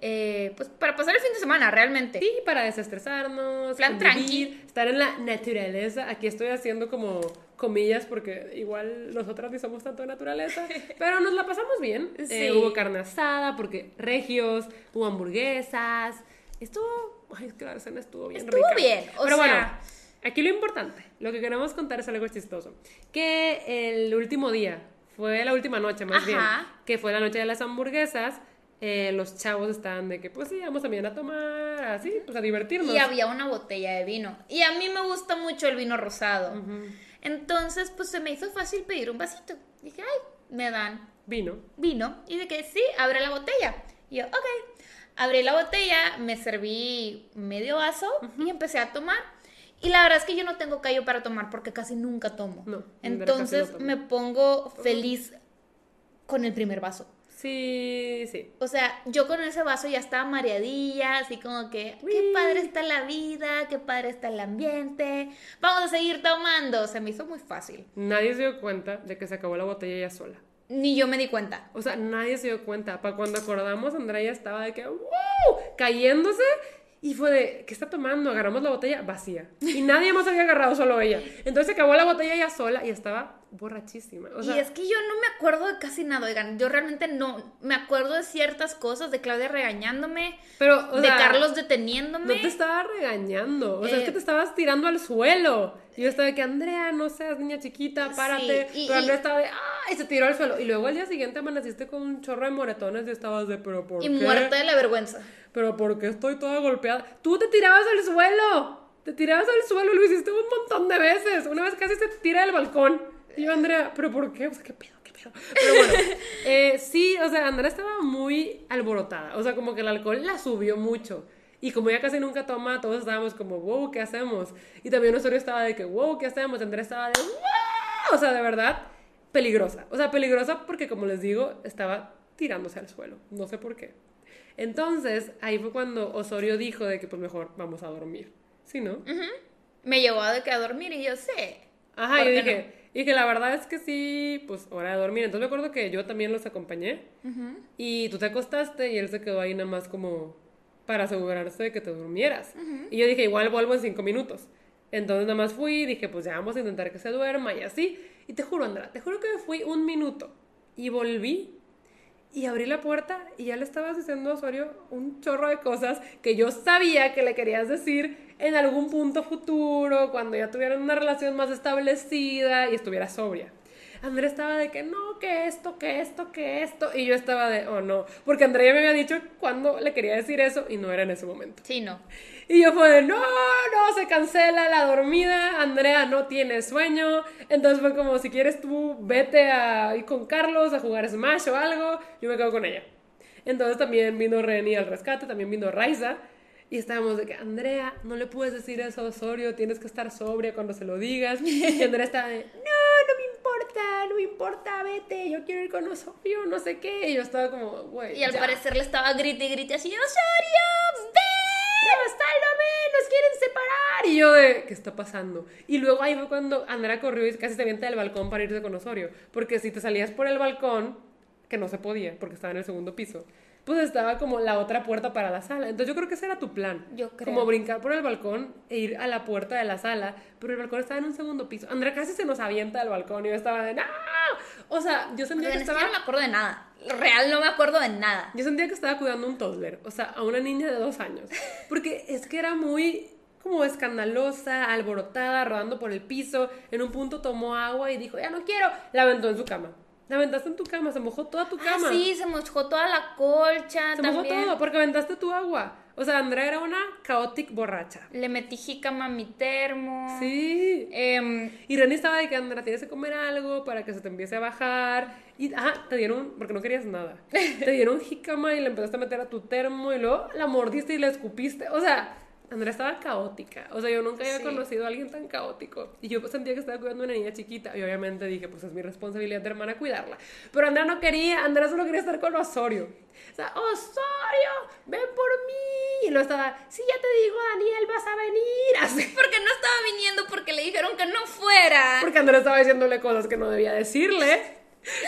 S1: eh, pues para pasar el fin de semana realmente.
S2: Sí, para desestresarnos,
S1: Plan
S2: convivir, estar en la naturaleza. Aquí estoy haciendo como comillas porque igual nosotras ni somos tanto de naturaleza, (laughs) pero nos la pasamos bien. Eh,
S1: Sí.
S2: hubo carne asada porque regios, hubo hamburguesas. Estuvo, ay, es que la cena estuvo bien
S1: Estuvo
S2: rica.
S1: bien, o
S2: pero
S1: sea-
S2: bueno, aquí lo importante, lo que queremos contar es algo chistoso, que el último día fue la última noche más
S1: Ajá.
S2: bien, que fue la noche de las hamburguesas. Eh, los chavos estaban de que, pues sí, vamos también a tomar, así, pues a divertirnos.
S1: Y había una botella de vino. Y a mí me gusta mucho el vino rosado. Entonces, pues se me hizo fácil pedir un vasito. Dije, ay, me dan
S2: Vino.
S1: vino. Y de que sí, abre la botella. Y yo, ok. Abrí la botella, me serví medio vaso y empecé a tomar. Y la verdad es que yo no tengo callo para tomar porque casi nunca tomo.
S2: No,
S1: Entonces
S2: no
S1: me pongo feliz con el primer vaso.
S2: Sí, sí.
S1: O sea, yo con ese vaso ya estaba mareadilla, así como que, qué padre está la vida, qué padre está el ambiente, vamos a seguir tomando. Se me hizo muy fácil.
S2: Nadie se dio cuenta de que se acabó la botella ella sola.
S1: Ni yo me di cuenta.
S2: O sea, nadie se dio cuenta. Para cuando acordamos, Andrea ya estaba de que, ¡wow! Cayéndose. Y fue de, ¿qué está tomando? Agarramos la botella vacía. Y nadie más había agarrado, solo ella. Entonces se acabó la botella ella sola y estaba borrachísima. O sea,
S1: y es que yo no me acuerdo de casi nada, oigan, yo realmente no me acuerdo de ciertas cosas, de Claudia regañándome,
S2: pero, o
S1: de
S2: sea,
S1: Carlos deteniéndome.
S2: No te estaba regañando. O sea, es
S1: Eh,
S2: que te estabas tirando al suelo. Y yo estaba de que, Andrea, no seas niña chiquita, párate.
S1: y-
S2: pero Andrea estaba de, ¡ah! Y se tiró al suelo. Y luego al día siguiente amaneciste con un chorro de moretones y estabas de, ¿pero por
S1: y
S2: qué?
S1: muerta de la vergüenza.
S2: Pero ¿por qué estoy toda golpeada? Tú te tirabas al suelo. Te tirabas al suelo, lo hiciste un montón de veces. Una vez casi se tira del balcón. Y yo, Andrea, ¿pero por qué? O sea, ¿qué pedo? ¿Qué pedo? Pero bueno, (laughs) eh, sí, o sea, Andrea estaba muy alborotada. O sea, como que el alcohol la subió mucho. Y como ella casi nunca toma, todos estábamos como, wow, ¿qué hacemos? Y también Osorio estaba de que, wow, ¿qué hacemos? Andrea estaba de, wow. O sea, de verdad, peligrosa. O sea, peligrosa porque, como les digo, estaba tirándose al suelo. No sé por qué. Entonces, ahí fue cuando Osorio dijo de que pues mejor vamos a dormir. ¿Sí, no?
S1: Me llevó a, de que a dormir y yo sé.
S2: Ajá,
S1: ¿Por
S2: yo dije, dije, la verdad es que sí, pues hora de dormir. Entonces me acuerdo que yo también los acompañé y tú te acostaste y él se quedó ahí nada más como para asegurarse de que te durmieras. Y yo dije, igual vuelvo en cinco minutos. Entonces nada más fui y dije, pues ya vamos a intentar que se duerma y así. Y te juro, Andra, te juro que me fui un minuto y volví y abrí la puerta y ya le estabas diciendo a Osorio un chorro de cosas que yo sabía que le querías decir en algún punto futuro, cuando ya tuvieran una relación más establecida y estuviera sobria. Andrea estaba de que no, que esto, que esto, que esto. Y yo estaba de, oh no. Porque Andrea me había dicho cuando le quería decir eso y no era en ese momento.
S1: Sí, no.
S2: Y yo fue de, no, no, se cancela la dormida, Andrea no tiene sueño. Entonces fue como, si quieres tú, vete a ir con Carlos a jugar Smash o algo, yo me quedo con ella. Entonces también vino Reni al rescate, también vino Raiza. Y estábamos de que, Andrea, no le puedes decir eso a Osorio, tienes que estar sobria cuando se lo digas. Y Andrea estaba de, no, no me importa, no me importa, vete, yo quiero ir con Osorio, no sé qué. Y yo estaba como, güey.
S1: Y al
S2: ya.
S1: parecer le estaba grite y grite así, Osorio, ven.
S2: ¡Ya sálvame! ¡Nos quieren separar! Y yo de, ¿qué está pasando? Y luego ahí fue cuando Andrea corrió y casi se avienta del balcón para irse con Osorio. Porque si te salías por el balcón, que no se podía porque estaba en el segundo piso, pues estaba como la otra puerta para la sala. Entonces yo creo que ese era tu plan.
S1: Yo creo.
S2: Como brincar por el balcón e ir a la puerta de la sala, pero el balcón estaba en un segundo piso. Andrea casi se nos avienta del balcón y yo estaba de, ¡no! O sea, yo sentía que
S1: es que
S2: estaba...
S1: no me acuerdo de nada. Real no me acuerdo de nada.
S2: Yo sentía que estaba cuidando a un toddler, o sea, a una niña de dos años. Porque es que era muy como escandalosa, alborotada, rodando por el piso. En un punto tomó agua y dijo, ya no quiero. La aventó en su cama. La aventaste en tu cama, se mojó toda tu cama.
S1: Ah, sí, se mojó toda la colcha.
S2: se mojó todo porque aventaste tu agua. O sea, Andrea era una caótica borracha.
S1: Le metí jícama a mi termo.
S2: Sí.
S1: Em,
S2: Y Reni estaba de que Andrea tienes que comer algo para que se te empiece a bajar. Y ah, te dieron, porque no querías nada. Te dieron jícama y le empezaste a meter a tu termo y luego la mordiste y la escupiste. O sea, Andrea estaba caótica. O sea, yo nunca había
S1: Sí.
S2: conocido a alguien tan caótico. Y yo sentía que estaba cuidando a una niña chiquita. Y obviamente dije, pues es mi responsabilidad de hermana cuidarla. Pero Andrea no quería, Andrea solo quería estar con Osorio. O sea, Osorio, ven por mí. Y luego estaba, sí, ya te digo, Daniel, vas a venir. Así.
S1: porque no estaba viniendo porque le dijeron que no fuera.
S2: Porque Andrea estaba diciéndole cosas que no debía decirle.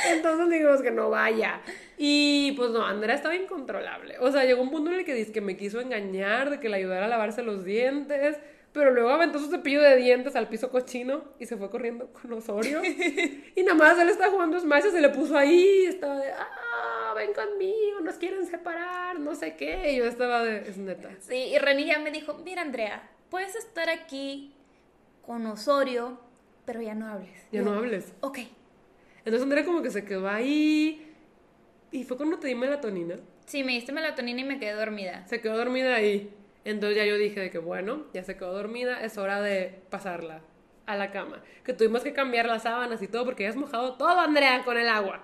S2: Entonces dijimos que no vaya. Y pues no, Andrea estaba incontrolable. O sea, llegó un punto en el que dice que me quiso engañar, de que le ayudara a lavarse los dientes. Pero luego aventó su cepillo de dientes al piso cochino y se fue corriendo con Osorio. (laughs) y nada más él estaba jugando Smash y se le puso ahí. Y estaba de, ah, ven conmigo, nos quieren separar, no sé qué. Y yo estaba de, es neta.
S1: Sí, y Reni ya me dijo, mira Andrea, puedes estar aquí con Osorio, pero ya no hables.
S2: Ya
S1: Yo,
S2: no hables.
S1: Ok.
S2: Entonces Andrea como que se quedó ahí. Y fue cuando te di melatonina.
S1: Sí, me diste melatonina y me quedé dormida.
S2: Se quedó dormida ahí. Entonces ya yo dije de que bueno, ya se quedó dormida, es hora de pasarla a la cama. Que tuvimos que cambiar las sábanas y todo porque ya has mojado todo, Andrea, con el agua.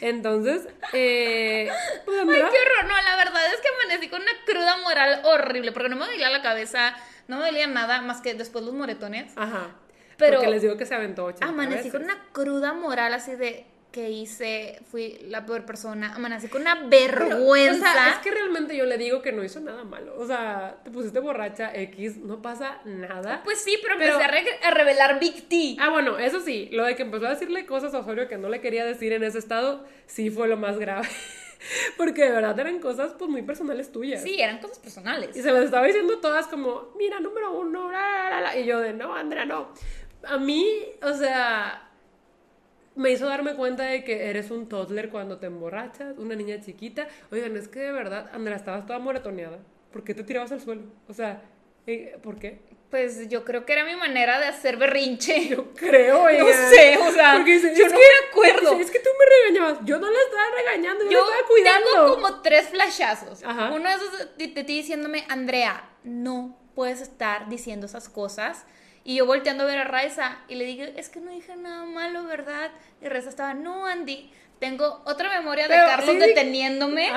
S2: Entonces, eh, pues
S1: Ay, qué horror. No, la verdad es que amanecí con una cruda moral horrible porque no me dolía la cabeza, no me dolía nada más que después los moretones.
S2: Ajá.
S1: Pero
S2: porque les digo que se aventó 80
S1: Amanecí
S2: veces.
S1: con una cruda moral así de que hice, fui la peor persona. Amanecí con una
S2: Pero,
S1: vergüenza.
S2: o sea, es que realmente yo le digo que no hizo nada malo. O sea, te pusiste borracha X, no pasa nada.
S1: Pues sí, pero,
S2: Pero-
S1: empecé a, re- a revelar Big T.
S2: Ah, bueno, eso sí, lo de que empezó a decirle cosas a Osorio que no le quería decir en ese estado, sí fue lo más grave. (laughs) Porque de verdad eran cosas pues muy personales tuyas.
S1: Sí, eran cosas personales.
S2: Y se las estaba diciendo todas como, mira, número uno, la, la, la", Y yo de, no, Andrea, no. A mí, o sea, me hizo darme cuenta de que eres un toddler cuando te emborrachas, una niña chiquita. Oigan, es que de verdad, Andrea, estabas toda moretoneada. ¿Por qué te tirabas al suelo? O sea, eh, ¿por qué?
S1: Pues yo creo que era mi manera de hacer berrinche. (laughs)
S2: Yo creo, oigan.
S1: No sé, o sea,
S2: Porque
S1: yo
S2: "Es
S1: no
S2: que-
S1: me acuerdo".
S2: Es que tú me regañabas. Yo no la estaba regañando, yo,
S1: Yo
S2: la estaba cuidando.
S1: tengo como tres flashazos.
S2: Ajá.
S1: Uno de esos de de ti diciéndome, Andrea, no puedes estar diciendo esas cosas. Y yo volteando a ver a Raiza y le digo, es que no dije nada malo, ¿verdad? Y Raiza estaba, no, Andy. Tengo otra memoria de Carlos
S2: sí.
S1: deteniéndome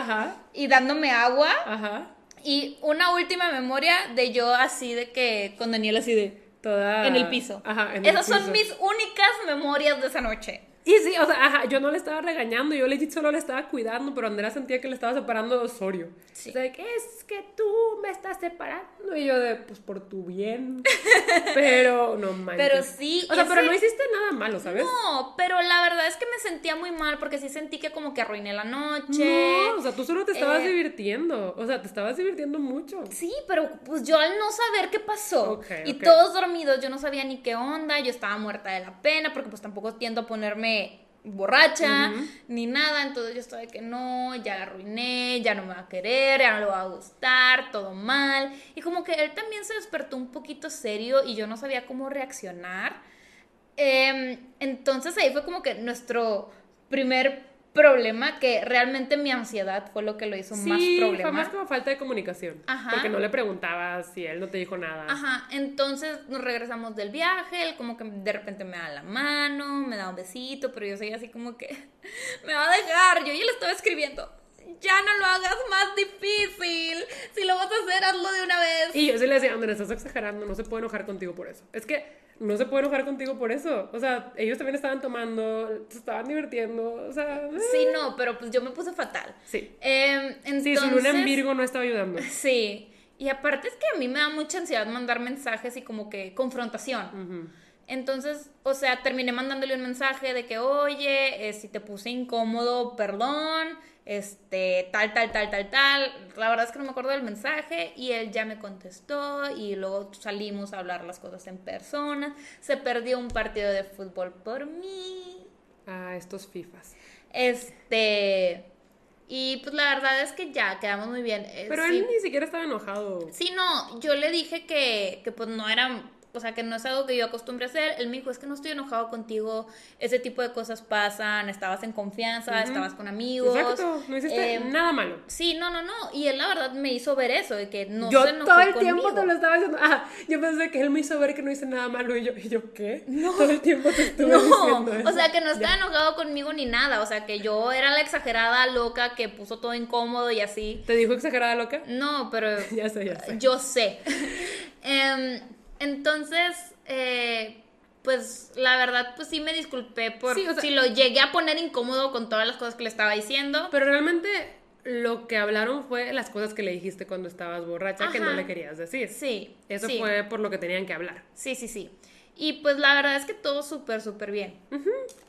S1: y dándome agua.
S2: ajá.
S1: Y una última memoria de yo así de que con Daniel así de
S2: Toda...
S1: en el piso.
S2: Ajá, en el
S1: Esas son
S2: piso.
S1: mis únicas memorias de esa noche.
S2: Y sí, o sea, ajá, yo no le estaba regañando, yo legit solo le estaba cuidando, pero Andrea sentía que le estaba separando de Osorio.
S1: Sí.
S2: O sea, es que tú me estás separando. Y yo de, pues por tu bien. (laughs) pero no manches.
S1: Pero sí,
S2: O sea, pero no hiciste nada malo, ¿sabes?
S1: No, pero la verdad es que me sentía muy mal porque sí sentí que como que arruiné la noche.
S2: No, o sea, tú solo te estabas
S1: Eh,
S2: divirtiendo. O sea, te estabas divirtiendo mucho.
S1: Sí, pero pues yo al no saber qué pasó
S2: Ok,
S1: y todos dormidos, yo no sabía ni qué onda, yo estaba muerta de la pena porque pues tampoco tiendo a ponerme borracha ni nada, entonces yo estaba de que no, ya la arruiné, ya no me va a querer, ya no le va a gustar, todo mal. Y como que él también se despertó un poquito serio y yo no sabía cómo reaccionar. Em, entonces ahí fue como que nuestro primer problema, que realmente mi ansiedad fue lo que lo hizo más problema.
S2: fue más como falta de comunicación.
S1: Ajá.
S2: Porque no le preguntabas si él no te dijo nada.
S1: Ajá, entonces nos regresamos del viaje, él como que de repente me da la mano, me da un besito, pero yo seguía así como que (laughs) me va a dejar, yo ya le estaba escribiendo. Ya no lo hagas más difícil. Si lo vas a hacer, hazlo de una vez.
S2: Y yo sí le decía, Andrea, estás exagerando, no se puede enojar contigo por eso. Es que no se puede enojar contigo por eso. O sea, ellos también estaban tomando, se estaban divirtiendo, o sea... eh,
S1: Sí, no, pero pues yo me puse fatal.
S2: Sí.
S1: Em, entonces,
S2: Sí, su luna en Virgo no estaba ayudando. (laughs)
S1: Sí. Y aparte es que a mí me da mucha ansiedad mandar mensajes y como que confrontación. Entonces, o sea, terminé mandándole un mensaje de que, oye, eh, si te puse incómodo, perdón, este, tal, tal, tal, tal, tal. La verdad es que no me acuerdo del mensaje y él ya me contestó y luego salimos a hablar las cosas en persona. Se perdió un partido de fútbol por mí.
S2: Ah, estos FIFAs.
S1: Este, y pues la verdad es que ya quedamos muy bien. Eh,
S2: Pero
S1: sí.
S2: él ni siquiera estaba enojado.
S1: Sí, no, yo le dije que, que pues no era, o sea, que no es algo que yo acostumbre a hacer. Él me dijo, es que no estoy enojado contigo, ese tipo de cosas pasan, estabas en confianza, estabas con amigos.
S2: Exacto, no hiciste
S1: Eh,
S2: nada malo.
S1: Sí, no, no, no, y él la verdad me hizo ver eso, de que no
S2: yo
S1: se enojó
S2: todo el
S1: conmigo.
S2: tiempo te lo estaba diciendo. Ah, yo pensé que él me hizo ver que no hice nada malo y yo, ¿y yo qué? No. Todo el tiempo te estuve (laughs)
S1: No,
S2: diciendo eso.
S1: o sea, que no estaba
S2: Ya.
S1: enojado conmigo ni nada, o sea, que yo era la exagerada loca que puso todo incómodo y así.
S2: ¿Te dijo exagerada loca?
S1: No, pero (laughs)
S2: Ya sé, ya sé.
S1: Yo sé. (laughs) Em, entonces, eh, pues la verdad, pues sí me disculpé por
S2: Sí, o sea-
S1: si lo llegué a poner incómodo con todas las cosas que le estaba diciendo.
S2: Pero realmente lo que hablaron fue las cosas que le dijiste cuando estabas borracha que no le querías decir.
S1: Sí.
S2: Eso
S1: sí.
S2: fue por lo que tenían que hablar.
S1: Sí, sí, sí. Y pues la verdad es que todo súper, súper bien.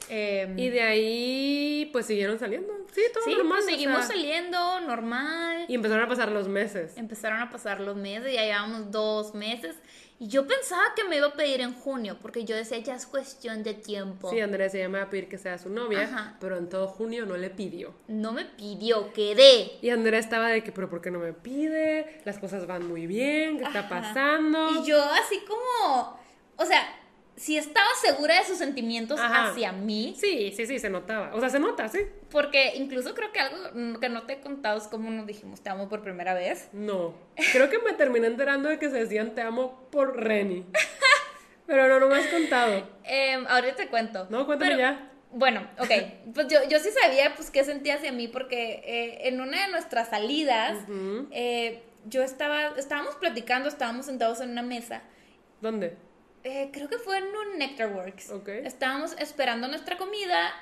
S1: Em,
S2: Y de ahí, pues siguieron saliendo. Sí, todo
S1: sí,
S2: normal.
S1: pues
S2: o
S1: seguimos
S2: sea,
S1: saliendo normal.
S2: Y empezaron a pasar los meses.
S1: Empezaron a pasar los meses, ya llevamos dos meses. Y yo pensaba que me iba a pedir en junio, porque yo decía, ya es cuestión de tiempo.
S2: Sí, Andrea se llama a pedir que sea su novia,
S1: Ajá.
S2: pero en todo junio no le pidió.
S1: No me pidió, quedé.
S2: Y Andrea estaba de que, pero ¿por qué no me pide? Las cosas van muy bien, ¿qué está pasando?
S1: Y yo así como, o sea, si estaba segura de sus sentimientos
S2: Ajá.
S1: hacia mí.
S2: Sí, sí, sí, se notaba. O sea, se nota, sí.
S1: Porque incluso creo que algo que no te he contado es como nos dijimos te amo por primera vez.
S2: No. Creo que me terminé enterando de que se decían te amo por Reni. Pero no, no me has contado.
S1: Em, ahorita te cuento.
S2: No, cuéntame
S1: Pero-
S2: ya.
S1: Bueno, ok. Pues yo, yo sí sabía pues qué sentía hacia mí porque eh, en una de nuestras salidas eh, yo estaba, estábamos platicando, estábamos sentados en una mesa.
S2: ¿Dónde?
S1: Eh, creo que fue en un Nectarworks.
S2: Ok.
S1: Estábamos esperando nuestra comida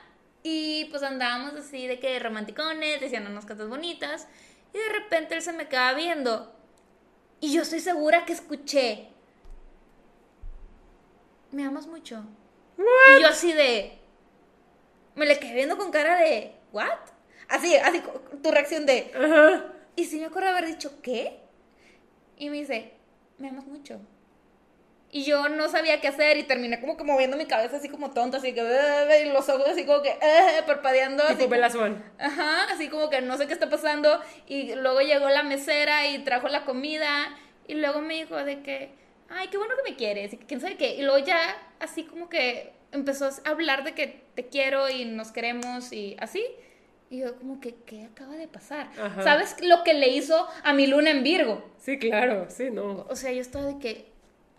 S1: y pues andábamos así de que romanticones, diciendo unas cosas bonitas. Y de repente él se me queda viendo. Y yo estoy segura que escuché. Me amas mucho. Y yo así de. Me le quedé viendo con cara de. ¿What? Así, así, tu reacción de. Y sí me acuerdo haber dicho, ¿qué? Y me dice, me amas mucho. Y yo no sabía qué hacer y terminé como que moviendo mi cabeza así como tonta, así que y los ojos así como que "Eh", parpadeando.
S2: Tipo Swan.
S1: Ajá, así como que no sé qué está pasando. Y luego llegó la mesera y trajo la comida. Y luego me dijo de que, ay, qué bueno que me quieres. Y quién sabe qué. Y luego ya así como que empezó a hablar de que te quiero y nos queremos y así. Y yo como que, ¿qué acaba de pasar?
S2: Ajá.
S1: ¿Sabes lo que le hizo a mi luna en Virgo?
S2: Sí, claro, sí, no.
S1: O sea, yo estaba de que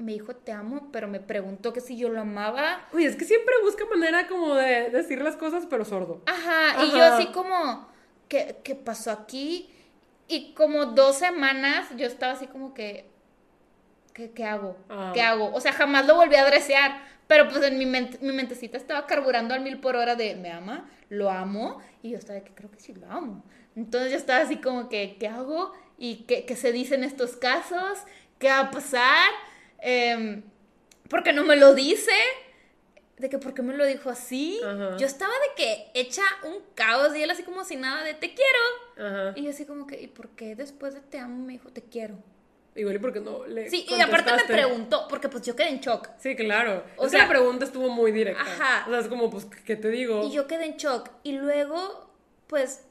S1: me dijo te amo, pero me preguntó que si yo lo amaba.
S2: Uy, es que siempre busca manera como de decir las cosas, pero sordo.
S1: Ajá, y
S2: Ajá.
S1: yo así como, ¿qué, ¿qué pasó aquí? Y como dos semanas yo estaba así como que, ¿qué, qué hago?
S2: Ah.
S1: ¿Qué hago? O sea, jamás lo volví a adresear, pero pues en mi, mente, mi mentecita estaba carburando al mil por hora de, ¿me ama? ¿Lo amo? Y yo estaba de que creo que sí lo amo. Entonces yo estaba así como que, ¿qué hago? ¿Y qué, qué se dice en estos casos? ¿Qué va a pasar? Em, ¿Por qué no me lo dice? De que por qué me lo dijo así.
S2: Ajá.
S1: Yo estaba de que hecha un caos y él así como si nada de te quiero.
S2: Ajá.
S1: Y yo así como que, ¿y por qué después de te amo me dijo te quiero?
S2: Igual y porque no le
S1: Sí, y aparte me preguntó, porque pues yo quedé en shock.
S2: Sí, claro.
S1: O
S2: O
S1: sea-
S2: la pregunta estuvo muy directa.
S1: Ajá.
S2: O sea, es como, pues, ¿qué te digo?
S1: Y yo quedé en shock. Y luego, pues,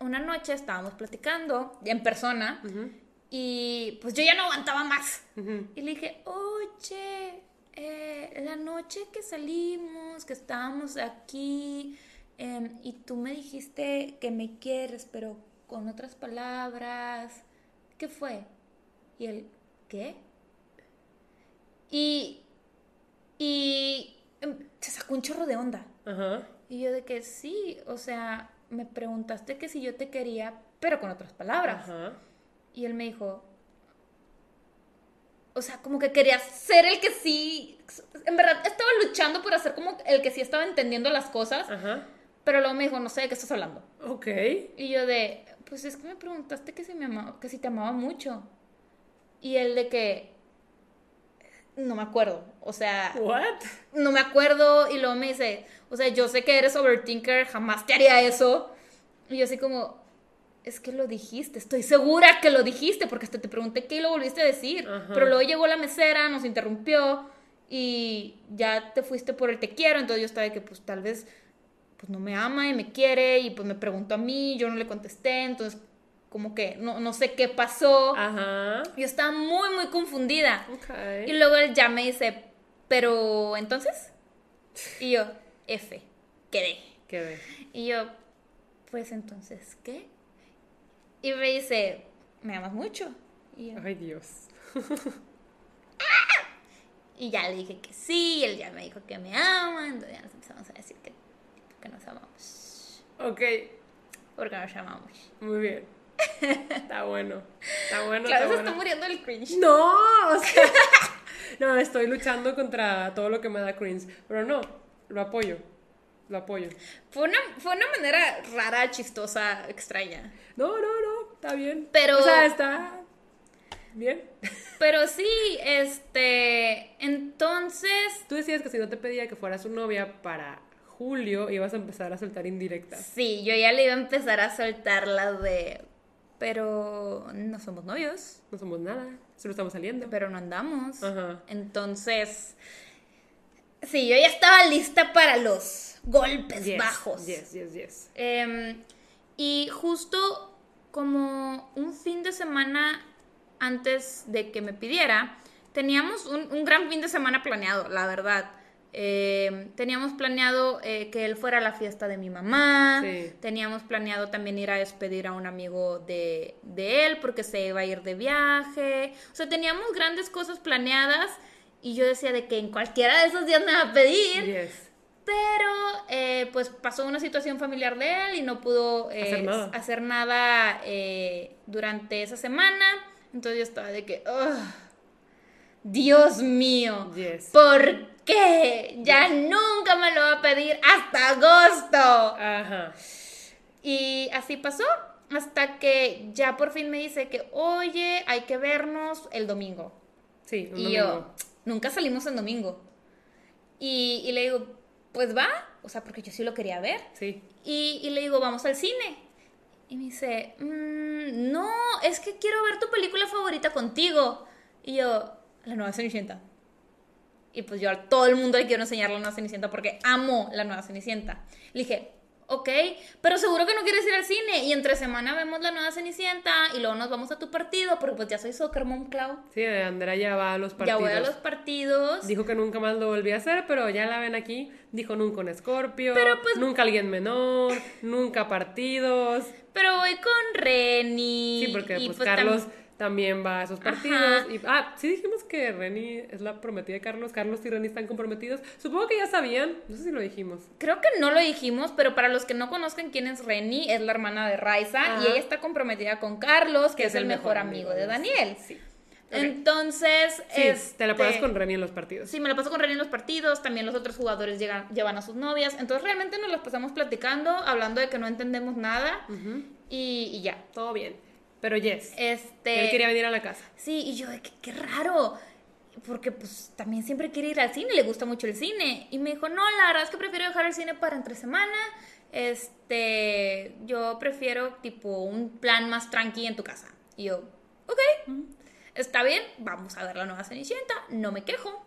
S1: una noche estábamos platicando en persona
S2: Ujú,
S1: y pues yo ya no aguantaba más. Y le dije, oye, eh, la noche que salimos, que estábamos aquí, em, y tú me dijiste que me quieres, pero con otras palabras, ¿qué fue? Y él, ¿qué? Y, y em, se sacó un chorro de onda.
S2: Ajá.
S1: Y yo de que sí, o sea, me preguntaste que si yo te quería, pero con otras palabras.
S2: Ajá.
S1: Y él me dijo, o sea, como que quería ser el que sí, en verdad estaba luchando por hacer como el que sí estaba entendiendo las cosas,
S2: Ajá.
S1: pero luego me dijo, no sé de qué estás hablando.
S2: Ok.
S1: Y yo de, pues es que me preguntaste que si, me amaba, que si te amaba mucho. Y él de que, no me acuerdo, o sea,
S2: What?
S1: no me acuerdo y luego me dice, o sea, yo sé que eres overthinker, jamás te haría eso. Y yo así como, es que lo dijiste, estoy segura que lo dijiste porque hasta te pregunté qué y lo volviste a decir.
S2: Ajá.
S1: Pero luego llegó la mesera, nos interrumpió y ya te fuiste por el te quiero, entonces yo estaba de que pues tal vez pues no me ama y me quiere y pues me preguntó a mí, yo no le contesté, entonces como que no, no sé qué pasó.
S2: Ajá.
S1: Yo estaba muy, muy confundida.
S2: Ok.
S1: Y luego él ya me dice, pero entonces. Y yo, F, quedé.
S2: ¿Qué ve?
S1: Y yo, pues entonces, ¿qué? Y me dice, ¿me amas mucho? Y, yo,
S2: Ay, Dios. (laughs)
S1: y ya le dije que sí, él ya me dijo que me ama, entonces ya nos empezamos a decir que, que nos amamos.
S2: Ok.
S1: Porque nos amamos.
S2: Muy bien. Está bueno. Está bueno.
S1: Claro,
S2: está
S1: se está muriendo el cringe.
S2: No, o sea, (laughs) no, estoy luchando contra todo lo que me da cringe, pero no, lo apoyo, lo apoyo.
S1: Fue una, fue una manera rara, chistosa, extraña.
S2: No, no, no, está bien.
S1: Pero-
S2: O sea, está bien.
S1: Pero sí, este, entonces
S2: Tú decías que si no te pedía que fuera su novia para julio, ibas a empezar a soltar indirectas.
S1: Sí, yo ya le iba a empezar a soltar la de. Pero no somos novios,
S2: No somos nada, solo estamos saliendo.
S1: pero no andamos.
S2: Ajá.
S1: Entonces. Sí, yo ya estaba lista para los golpes
S2: Yes,
S1: bajos.
S2: Yes, yes, yes.
S1: Em, y justo como un fin de semana antes de que me pidiera, teníamos un, un gran fin de semana planeado, la verdad. Eh, teníamos planeado eh, que él fuera a la fiesta de mi mamá.
S2: Sí.
S1: Teníamos planeado también ir a despedir a un amigo de, de él porque se iba a ir de viaje. O sea, teníamos grandes cosas planeadas y yo decía de que en cualquiera de esos días me va a pedir.
S2: Yes.
S1: Pero eh, pues pasó una situación familiar de él y no pudo eh,
S2: Hacer nada.
S1: hacer nada, eh, durante esa semana. Entonces yo estaba de que, "Ugh, Dios mío,
S2: Yes.
S1: ¿por qué? Ya nunca me lo va a pedir hasta agosto.
S2: Ajá.
S1: Y así pasó hasta que ya por fin me dice que, oye, hay que vernos el domingo.
S2: Sí, un
S1: Y
S2: domingo.
S1: yo, nunca salimos el domingo. Y, y le digo, pues va, o sea, porque yo sí lo quería ver.
S2: Sí.
S1: Y, y le digo, vamos al cine. Y me dice, "Mm, no, es que quiero ver tu película favorita contigo. Y yo, la nueva Cenicienta. Y pues yo a todo el mundo le quiero enseñar la nueva Cenicienta porque amo la nueva Cenicienta. Le dije, ok, pero seguro que no quieres ir al cine. Y entre semana vemos la nueva Cenicienta y luego nos vamos a tu partido porque pues ya soy soccer mom, Clau.
S2: Sí, Andrea ya va a los
S1: Ya
S2: partidos.
S1: voy a los partidos.
S2: Dijo que nunca más lo volví a hacer, pero ya la ven aquí. Dijo nunca un escorpio,
S1: Pero, pues-
S2: nunca alguien menor, nunca partidos.
S1: Pero voy con Reni.
S2: Sí, porque
S1: y,
S2: pues,
S1: tam-
S2: Carlos también va a esos partidos.
S1: Ajá.
S2: Y, ah, sí dijimos que Reni es la prometida de Carlos. Carlos y Reni están comprometidos. Supongo que ya sabían. No sé si lo dijimos.
S1: Creo que no lo dijimos, pero para los que no conozcan quién es Reni, es la hermana de Raiza
S2: Ajá.
S1: y ella está comprometida con Carlos, que es, el mejor amigo de Daniel.
S2: Sí.
S1: Entonces,
S2: Sí,
S1: este,
S2: te la pasas con Reni en los partidos.
S1: Sí, me la paso con Reni en los partidos, también los otros jugadores llegan, llevan a sus novias, entonces realmente nos las pasamos platicando, hablando de que no entendemos nada y ya.
S2: Todo bien. Pero yes.
S1: Este,
S2: Él quería venir a la casa.
S1: Sí, y yo, que qué raro. Porque pues también siempre quiere ir al cine, le gusta mucho el cine. Y me dijo, no, la verdad es que prefiero dejar el cine para entre semana. Este, yo prefiero tipo un plan más tranqui en tu casa. Y yo, ok, está bien, vamos a ver la nueva Cenicienta, no me quejo.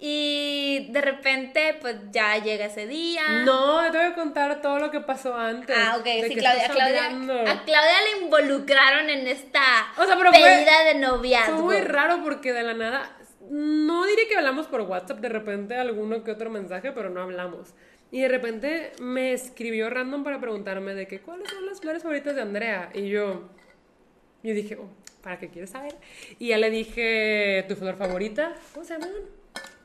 S1: Y de repente, pues ya llega ese día.
S2: No, te voy a contar todo lo que pasó antes.
S1: Ah, ok, sí, Claudia,
S2: estás
S1: Claudia. A Claudia le involucraron en esta
S2: O sea, pero fue-
S1: pedida de noviazgo.
S2: Fue muy raro porque de la nada, no diré que hablamos por WhatsApp, de repente alguno que otro mensaje, pero no hablamos. Y de repente me escribió random para preguntarme de que cuáles son las flores favoritas de Andrea. Y yo, yo dije, oh, ¿para qué quieres saber? Y ya le dije, ¿tu flor favorita? ¿Cómo se llaman?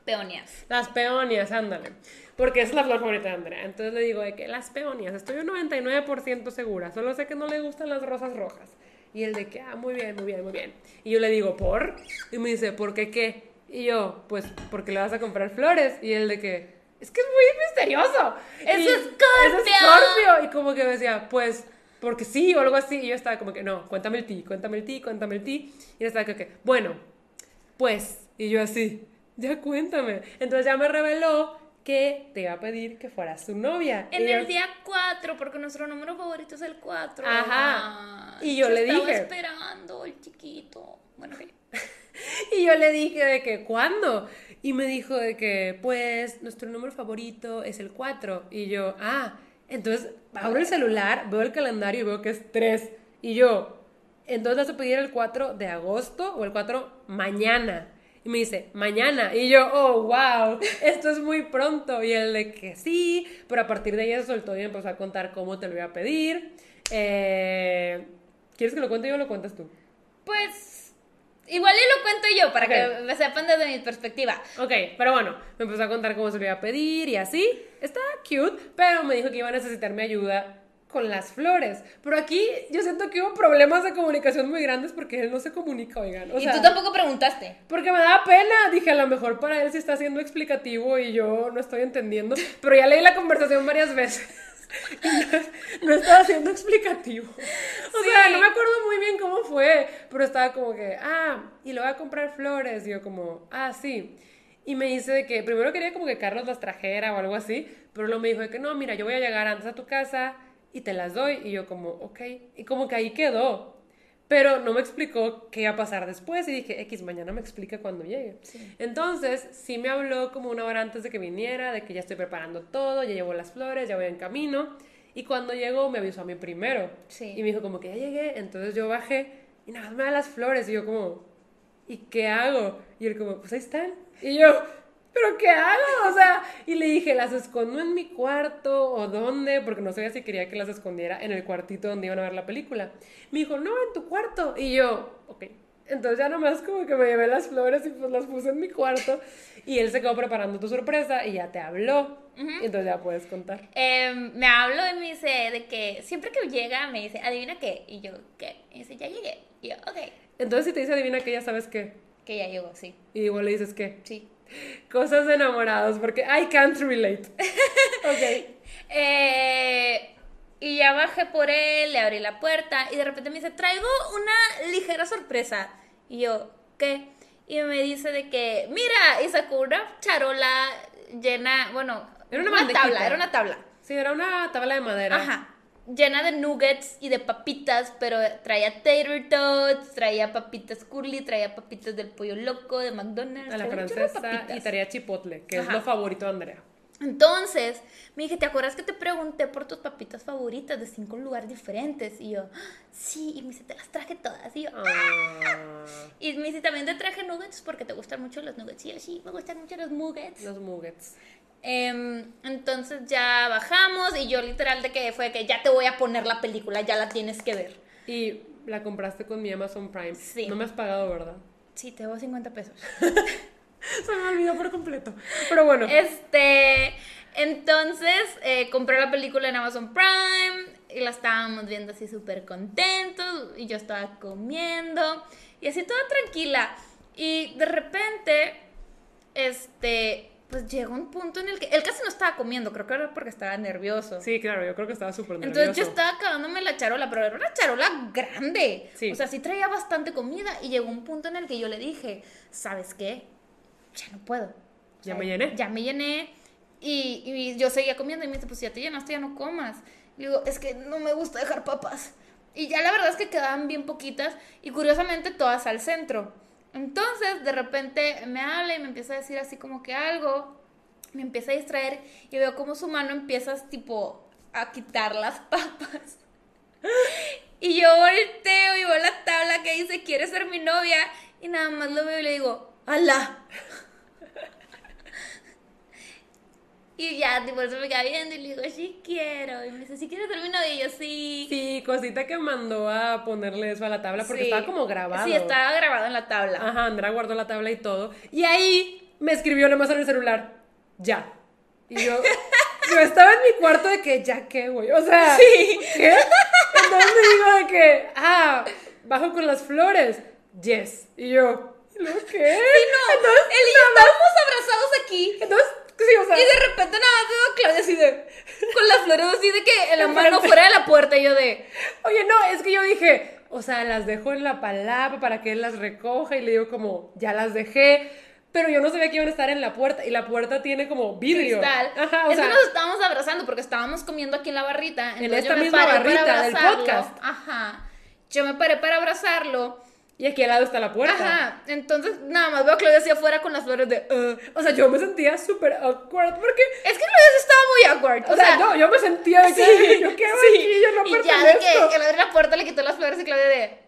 S1: Peonías.
S2: Las peonias, ándale. Porque esa es la flor favorita de Andrea. Entonces le digo de que las peonias, estoy un 99% segura. Solo sé que no le gustan las rosas rojas. Y él de que, ah, muy bien, muy bien, muy bien. Y yo le digo, ¿por? Y me dice, ¿por qué qué? Y yo, pues, porque le vas a comprar flores. Y él de que, es que es muy misterioso.
S1: ¡Es
S2: Y-
S1: Escorpio!
S2: ¡Es Escorpio! Y como que me decía, pues, porque sí o algo así. Y yo estaba como que, no, cuéntame el ti, cuéntame el ti, cuéntame el ti. Y él estaba como que, bueno, pues, y yo así, ya cuéntame. Entonces ya me reveló que te iba a pedir que fueras su novia.
S1: En el día 4, porque nuestro número favorito es el 4.
S2: Ajá. Y yo le
S1: estaba
S2: dije.
S1: esperando el chiquito. Bueno. (laughs)
S2: Y yo le dije de que, ¿cuándo? Y me dijo de que, pues, nuestro número favorito es el 4. Y yo, ah, entonces abro el celular, veo el calendario y veo que es 3. Y yo, entonces vas a pedir el 4 de agosto o el 4 mañana. Y me dice, mañana. Y yo, oh, wow, esto es muy pronto. Y él de que sí, pero a partir de ahí se soltó y empezó a contar cómo te lo iba a pedir. Eh, ¿Quieres que lo cuente yo o lo cuentas tú?
S1: Pues, igual y lo cuento yo para
S2: Ok.
S1: que sepan desde mi perspectiva.
S2: Ok, pero bueno, me empezó a contar cómo se lo iba a pedir y así. Está cute, pero me dijo que iba a necesitar mi ayuda con las flores. Pero aquí yo siento que hubo problemas de comunicación muy grandes porque él no se comunica, oigan. O
S1: y
S2: sea,
S1: tú tampoco preguntaste.
S2: porque me da pena. Dije, a lo mejor para él sí está siendo explicativo y yo no estoy entendiendo. (laughs) Pero ya leí la conversación varias veces. (laughs) Y no, no estaba siendo explicativo. O sea,
S1: Sí.
S2: no me acuerdo muy bien cómo fue, pero estaba como que, ah, y le voy a comprar flores. Y yo como, ah, sí. Y me dice de que primero quería como que Carlos las trajera o algo así, pero luego me dijo de que no, mira, yo voy a llegar antes a tu casa y te las doy. Y yo como, ok. Y como que ahí quedó. Pero no me explicó qué iba a pasar después y dije, X, mañana me explica cuando llegue. Entonces, sí me habló como una hora antes de que viniera, de que ya estoy preparando todo, ya llevo las flores, ya voy en camino. Y cuando llegó me avisó a mí primero.
S1: Sí.
S2: Y me dijo como que ya llegué, entonces yo bajé y nada más me da las flores y yo como, ¿y qué hago? Y él como, pues ahí están. Y yo, ¿pero qué hago? O sea, y le dije, ¿las escondo en mi cuarto o dónde? Porque no sabía si quería que las escondiera en el cuartito donde iban a ver la película. Me dijo, no, en tu cuarto. Y yo, ok. Entonces ya nomás como que me llevé las flores y pues las puse en mi cuarto. Y él se quedó preparando tu sorpresa y ya te habló. Y entonces ya puedes contar.
S1: Em, me habló y me dice de que siempre que llega me dice, adivina qué. Y yo, ¿qué? Y dice, ya llegué. Y yo, ok.
S2: Entonces si te dice adivina que ya sabes qué.
S1: Que ya llegó, sí.
S2: Y igual le dices qué.
S1: Sí. (laughs)
S2: Cosas de enamorados, porque I can't relate. (laughs) ok.
S1: Eh, y ya bajé por él, le abrí la puerta y de repente me dice, traigo una ligera sorpresa. Y yo, ¿qué? Y me dice de que, mira, y sacó una charola llena, bueno,
S2: Era una
S1: una tabla, era una tabla.
S2: Sí, era una tabla de madera.
S1: Ajá. Llena de nuggets y de papitas, pero traía tater tots, traía papitas curly, traía papitas del pollo loco, de McDonald's.
S2: A la
S1: traía
S2: francesa y tarea chipotle, que es lo favorito de Andrea.
S1: Entonces, me dije, ¿te acuerdas que te pregunté por tus papitas favoritas de cinco lugares diferentes? Y yo, "Ah, sí, y me dice, te las traje todas. Y yo,
S2: Ah,
S1: y me dice, también te traje nuggets porque te gustan mucho los nuggets. Y yo, sí, me gustan mucho los nuggets.
S2: los nuggets.
S1: Em, entonces ya bajamos y yo literal de que fue que ya te voy a poner la película, ya la tienes que ver.
S2: Y la compraste con mi Amazon Prime.
S1: Sí.
S2: No me has pagado, ¿verdad?
S1: Sí, te debo 50 pesos. (laughs)
S2: Se me olvidó por completo. Pero bueno.
S1: Este, entonces eh, compré la película en Amazon Prime y la estábamos viendo así súper contentos y yo estaba comiendo y así toda tranquila y de repente, este, pues llegó un punto en el que él casi no estaba comiendo, creo que era porque estaba nervioso.
S2: Sí, claro, yo creo que estaba súper nervioso.
S1: Entonces yo estaba acabándome la charola, pero era una charola grande.
S2: Sí.
S1: O sea, sí traía bastante comida y llegó un punto en el que yo le dije, ¿sabes qué? Ya no puedo. O
S2: Ya
S1: sea,
S2: me llené.
S1: Ya me llené. Y, y yo seguía comiendo y me dice, pues ya te llenaste, ya no comas. Le digo, es que no me gusta dejar papas. Y ya la verdad es que quedaban bien poquitas y curiosamente todas al centro. Entonces, de repente me habla y me empieza a decir así como que algo, me empieza a distraer y veo como su mano empieza tipo a quitar las (laughs) papas. Y yo volteo y veo la tabla que dice, ¿quieres ser mi novia? Y nada más lo veo y le digo, ¡Hala! Y ya, tipo, se me queda viendo y le digo, sí quiero. Y me dice, ¿sí quieres ser mi novia? Y yo, sí.
S2: Sí, cosita que mandó a ponerle eso a la tabla porque
S1: Sí.
S2: estaba como grabado.
S1: Sí, estaba grabado en la tabla.
S2: Ajá, Andrea guardó la tabla y todo. Y ahí me escribió nomás en el celular, ya. Y yo, (laughs) yo estaba en mi cuarto de que, ya qué, güey. O sea,
S1: Sí.
S2: ¿qué? Entonces me digo de que, ah, bajo con las flores. Yes. Y yo, ¿y luego qué? Entonces,
S1: Él y yo estábamos abrazados aquí.
S2: entonces, sí, o sea.
S1: Y de repente nada más veo a Claudia así de. Con las flores así de que en la mano fuera de la puerta. Y yo de.
S2: Oye, no, es que yo dije, o sea, las dejo en la palapa para que él las recoja y le digo como, ya las dejé, pero yo no sabía que iban a estar en la puerta y la puerta tiene como vidrio.
S1: Cristal.
S2: Ajá, o
S1: es
S2: sea,
S1: que nos estábamos abrazando porque estábamos comiendo aquí en la barrita. Entonces
S2: esta misma barrita del podcast.
S1: Ajá. Yo me paré para abrazarlo.
S2: Y aquí al lado está la puerta.
S1: Ajá. Entonces nada más veo a Claudia hacia afuera con las flores de. "Uh".
S2: O sea, yo me sentía súper awkward porque,
S1: Es que Claudia estaba muy awkward.
S2: o, sea, yo, yo me sentía de que
S1: sí,
S2: yo qué
S1: sí.
S2: aquí, yo no
S1: Y ya de que, que abrió la puerta, le quitó las flores y Claudia de.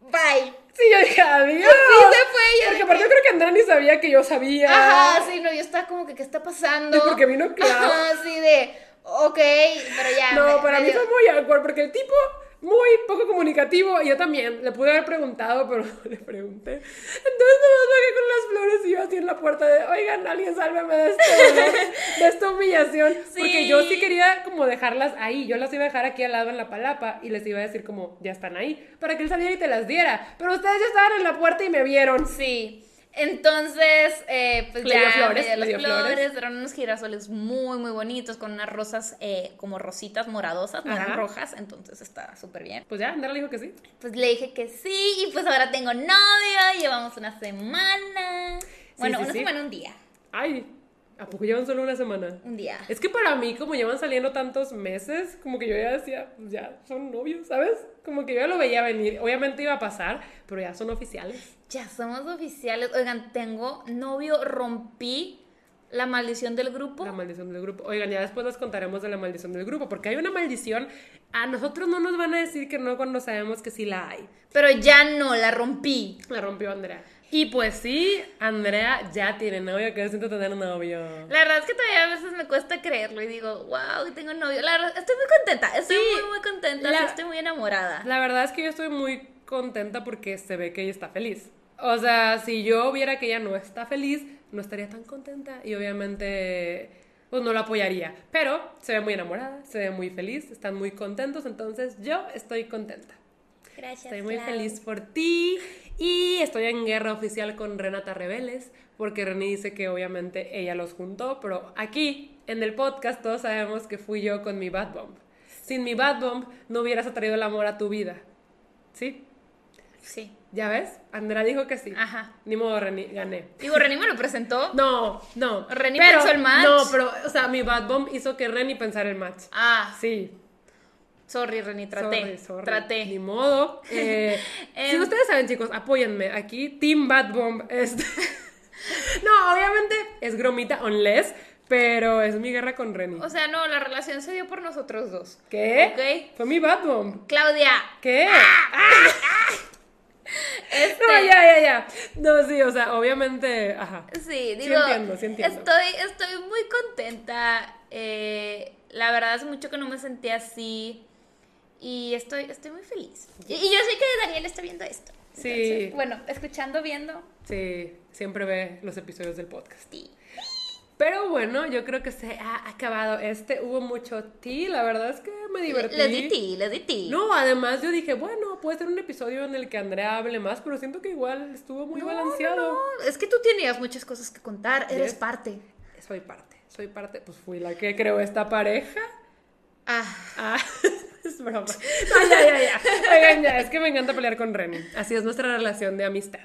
S1: Bye.
S2: Sí, yo dije, adiós.
S1: Sí, se fue ella.
S2: Porque aparte yo creo que Andrea ni sabía que yo sabía.
S1: Ajá, sí, no, yo estaba como que, ¿qué está pasando?
S2: Sí, porque vino Clau.
S1: Ajá, sí, de, ok, pero ya.
S2: No,
S1: me-
S2: para
S1: me
S2: mí
S1: dio-
S2: fue muy awkward porque el tipo muy poco comunicativo y yo también le pude haber preguntado, pero (laughs) no le pregunté. Entonces nomás bajé con las flores y yo así en la puerta de, oigan, alguien sálvame de este (laughs) de esta humillación.
S1: Sí.
S2: Porque yo sí quería como dejarlas ahí, yo las iba a dejar aquí al lado en la palapa y les iba a decir como, ya están ahí, para que él saliera y te las diera. Pero ustedes ya estaban en la puerta y me vieron.
S1: Sí. Entonces, eh, pues
S2: Le
S1: ya
S2: dio flores,
S1: me dio
S2: le dio
S1: las flores,
S2: flores.
S1: eran unos girasoles muy, muy bonitos, con unas rosas eh, como rositas moradosas, no eran rojas, entonces está súper bien.
S2: Pues ya, Andrea le dijo que sí.
S1: Pues le dije que sí, y pues ahora tengo novio, llevamos una semana. Bueno,
S2: sí,
S1: una
S2: sí.
S1: semana, un día.
S2: Ay, ¿a poco llevan solo una semana?
S1: Un día.
S2: Es que para mí, como llevan saliendo tantos meses, como que yo ya decía, pues ya son novios, ¿sabes? Como que yo ya lo veía venir. Obviamente iba a pasar, pero ya son oficiales.
S1: Ya somos oficiales. Oigan, tengo novio, rompí la maldición del grupo.
S2: La maldición del grupo. Oigan, ya después les contaremos de la maldición del grupo, porque hay una maldición. A nosotros no nos van a decir que no cuando sabemos que sí la hay.
S1: Pero ya no, la rompí.
S2: La rompió Andrea. Y pues sí, Andrea ya tiene novio, que siento tener novio.
S1: La verdad es que todavía a veces me cuesta creerlo y digo, wow, tengo novio. La verdad, estoy muy contenta, estoy
S2: Sí,
S1: muy, muy contenta,
S2: la-
S1: estoy muy enamorada.
S2: La verdad es que yo estoy muy contenta porque se ve que ella está feliz. O sea, si yo viera que ella no está feliz, no estaría tan contenta y obviamente pues no la apoyaría. Pero se ve muy enamorada, se ve muy feliz, están muy contentos, entonces yo estoy contenta.
S1: Gracias.
S2: Estoy muy
S1: Clau.
S2: feliz por ti y estoy en guerra oficial con Renata Rebeles porque René dice que obviamente ella los juntó, pero aquí en el podcast todos sabemos que fui yo con mi Bad Bomb. Sin mi Bad Bomb no hubieras atraído el amor a tu vida. ¿Sí?
S1: Sí.
S2: ¿Ya ves? Andrea dijo que sí.
S1: Ajá.
S2: Ni modo, René, gané.
S1: Digo, Reni me lo presentó.
S2: No, no.
S1: Reni
S2: Pero-
S1: pensó el match.
S2: No, pero, o sea, mi Bad Bomb hizo que Reni pensara el match.
S1: Ah,
S2: Sí.
S1: Sorry, Reni, traté.
S2: Sorry, sorry.
S1: Traté.
S2: Ni modo. (laughs) Eh, si
S1: Em.
S2: ustedes saben, chicos, apóyenme. Aquí, Team Bad Bomb. es- (laughs) no, obviamente es gromita, unless, pero es mi guerra con Reni.
S1: O sea, no, la relación se dio por nosotros dos.
S2: ¿Qué?
S1: Ok.
S2: Fue mi Bad Bomb.
S1: Claudia,
S2: ¿Qué? (laughs)
S1: este,
S2: No, ya, ya, ya. No, sí, o sea, obviamente, ajá.
S1: Sí, digo,
S2: entiendo, sí entiendo.
S1: Estoy, estoy muy contenta. eh, la verdad es mucho que no me sentía así. Y estoy, estoy muy feliz. Y, y yo sé que Daniel está viendo esto.
S2: Sí.
S1: Bueno, escuchando, viendo.
S2: Sí, siempre ve los episodios del podcast.
S1: Sí.
S2: Pero bueno, yo creo que se ha acabado este. Hubo mucho ti, la verdad es que me divertí.
S1: Les di ti, les di ti.
S2: No, además yo dije, bueno, puede ser un episodio en el que Andrea hable más, pero siento que igual estuvo muy
S1: No,
S2: balanceado.
S1: no, no, Es que tú tenías muchas cosas que contar. Eres parte.
S2: Soy parte, soy parte, pues fui la que creó esta pareja.
S1: Ah.
S2: Ah, (laughs) es broma. No, (laughs) ya, ya, ya. (laughs) Oigan, ya, es que me encanta pelear con Reni. Así es nuestra relación de amistad.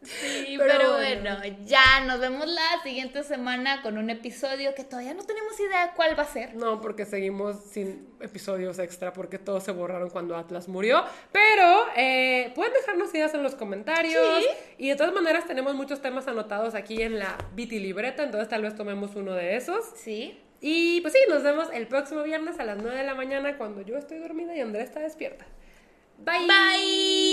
S1: Sí,
S2: Pero
S1: pero,
S2: bueno.
S1: bueno. ya nos vemos la siguiente semana con un episodio que todavía no tenemos idea cuál va a ser.
S2: No, porque seguimos sin episodios extra porque todos se borraron cuando Atlas murió. Pero eh, pueden dejarnos ideas en los comentarios.
S1: Sí.
S2: Y de todas maneras tenemos muchos temas anotados aquí en la Viti Libreta, entonces tal vez tomemos uno de esos.
S1: Sí.
S2: Y pues sí, nos vemos el próximo viernes a las 9 de la mañana cuando yo estoy dormida y Andrea está despierta. Bye.
S1: Bye.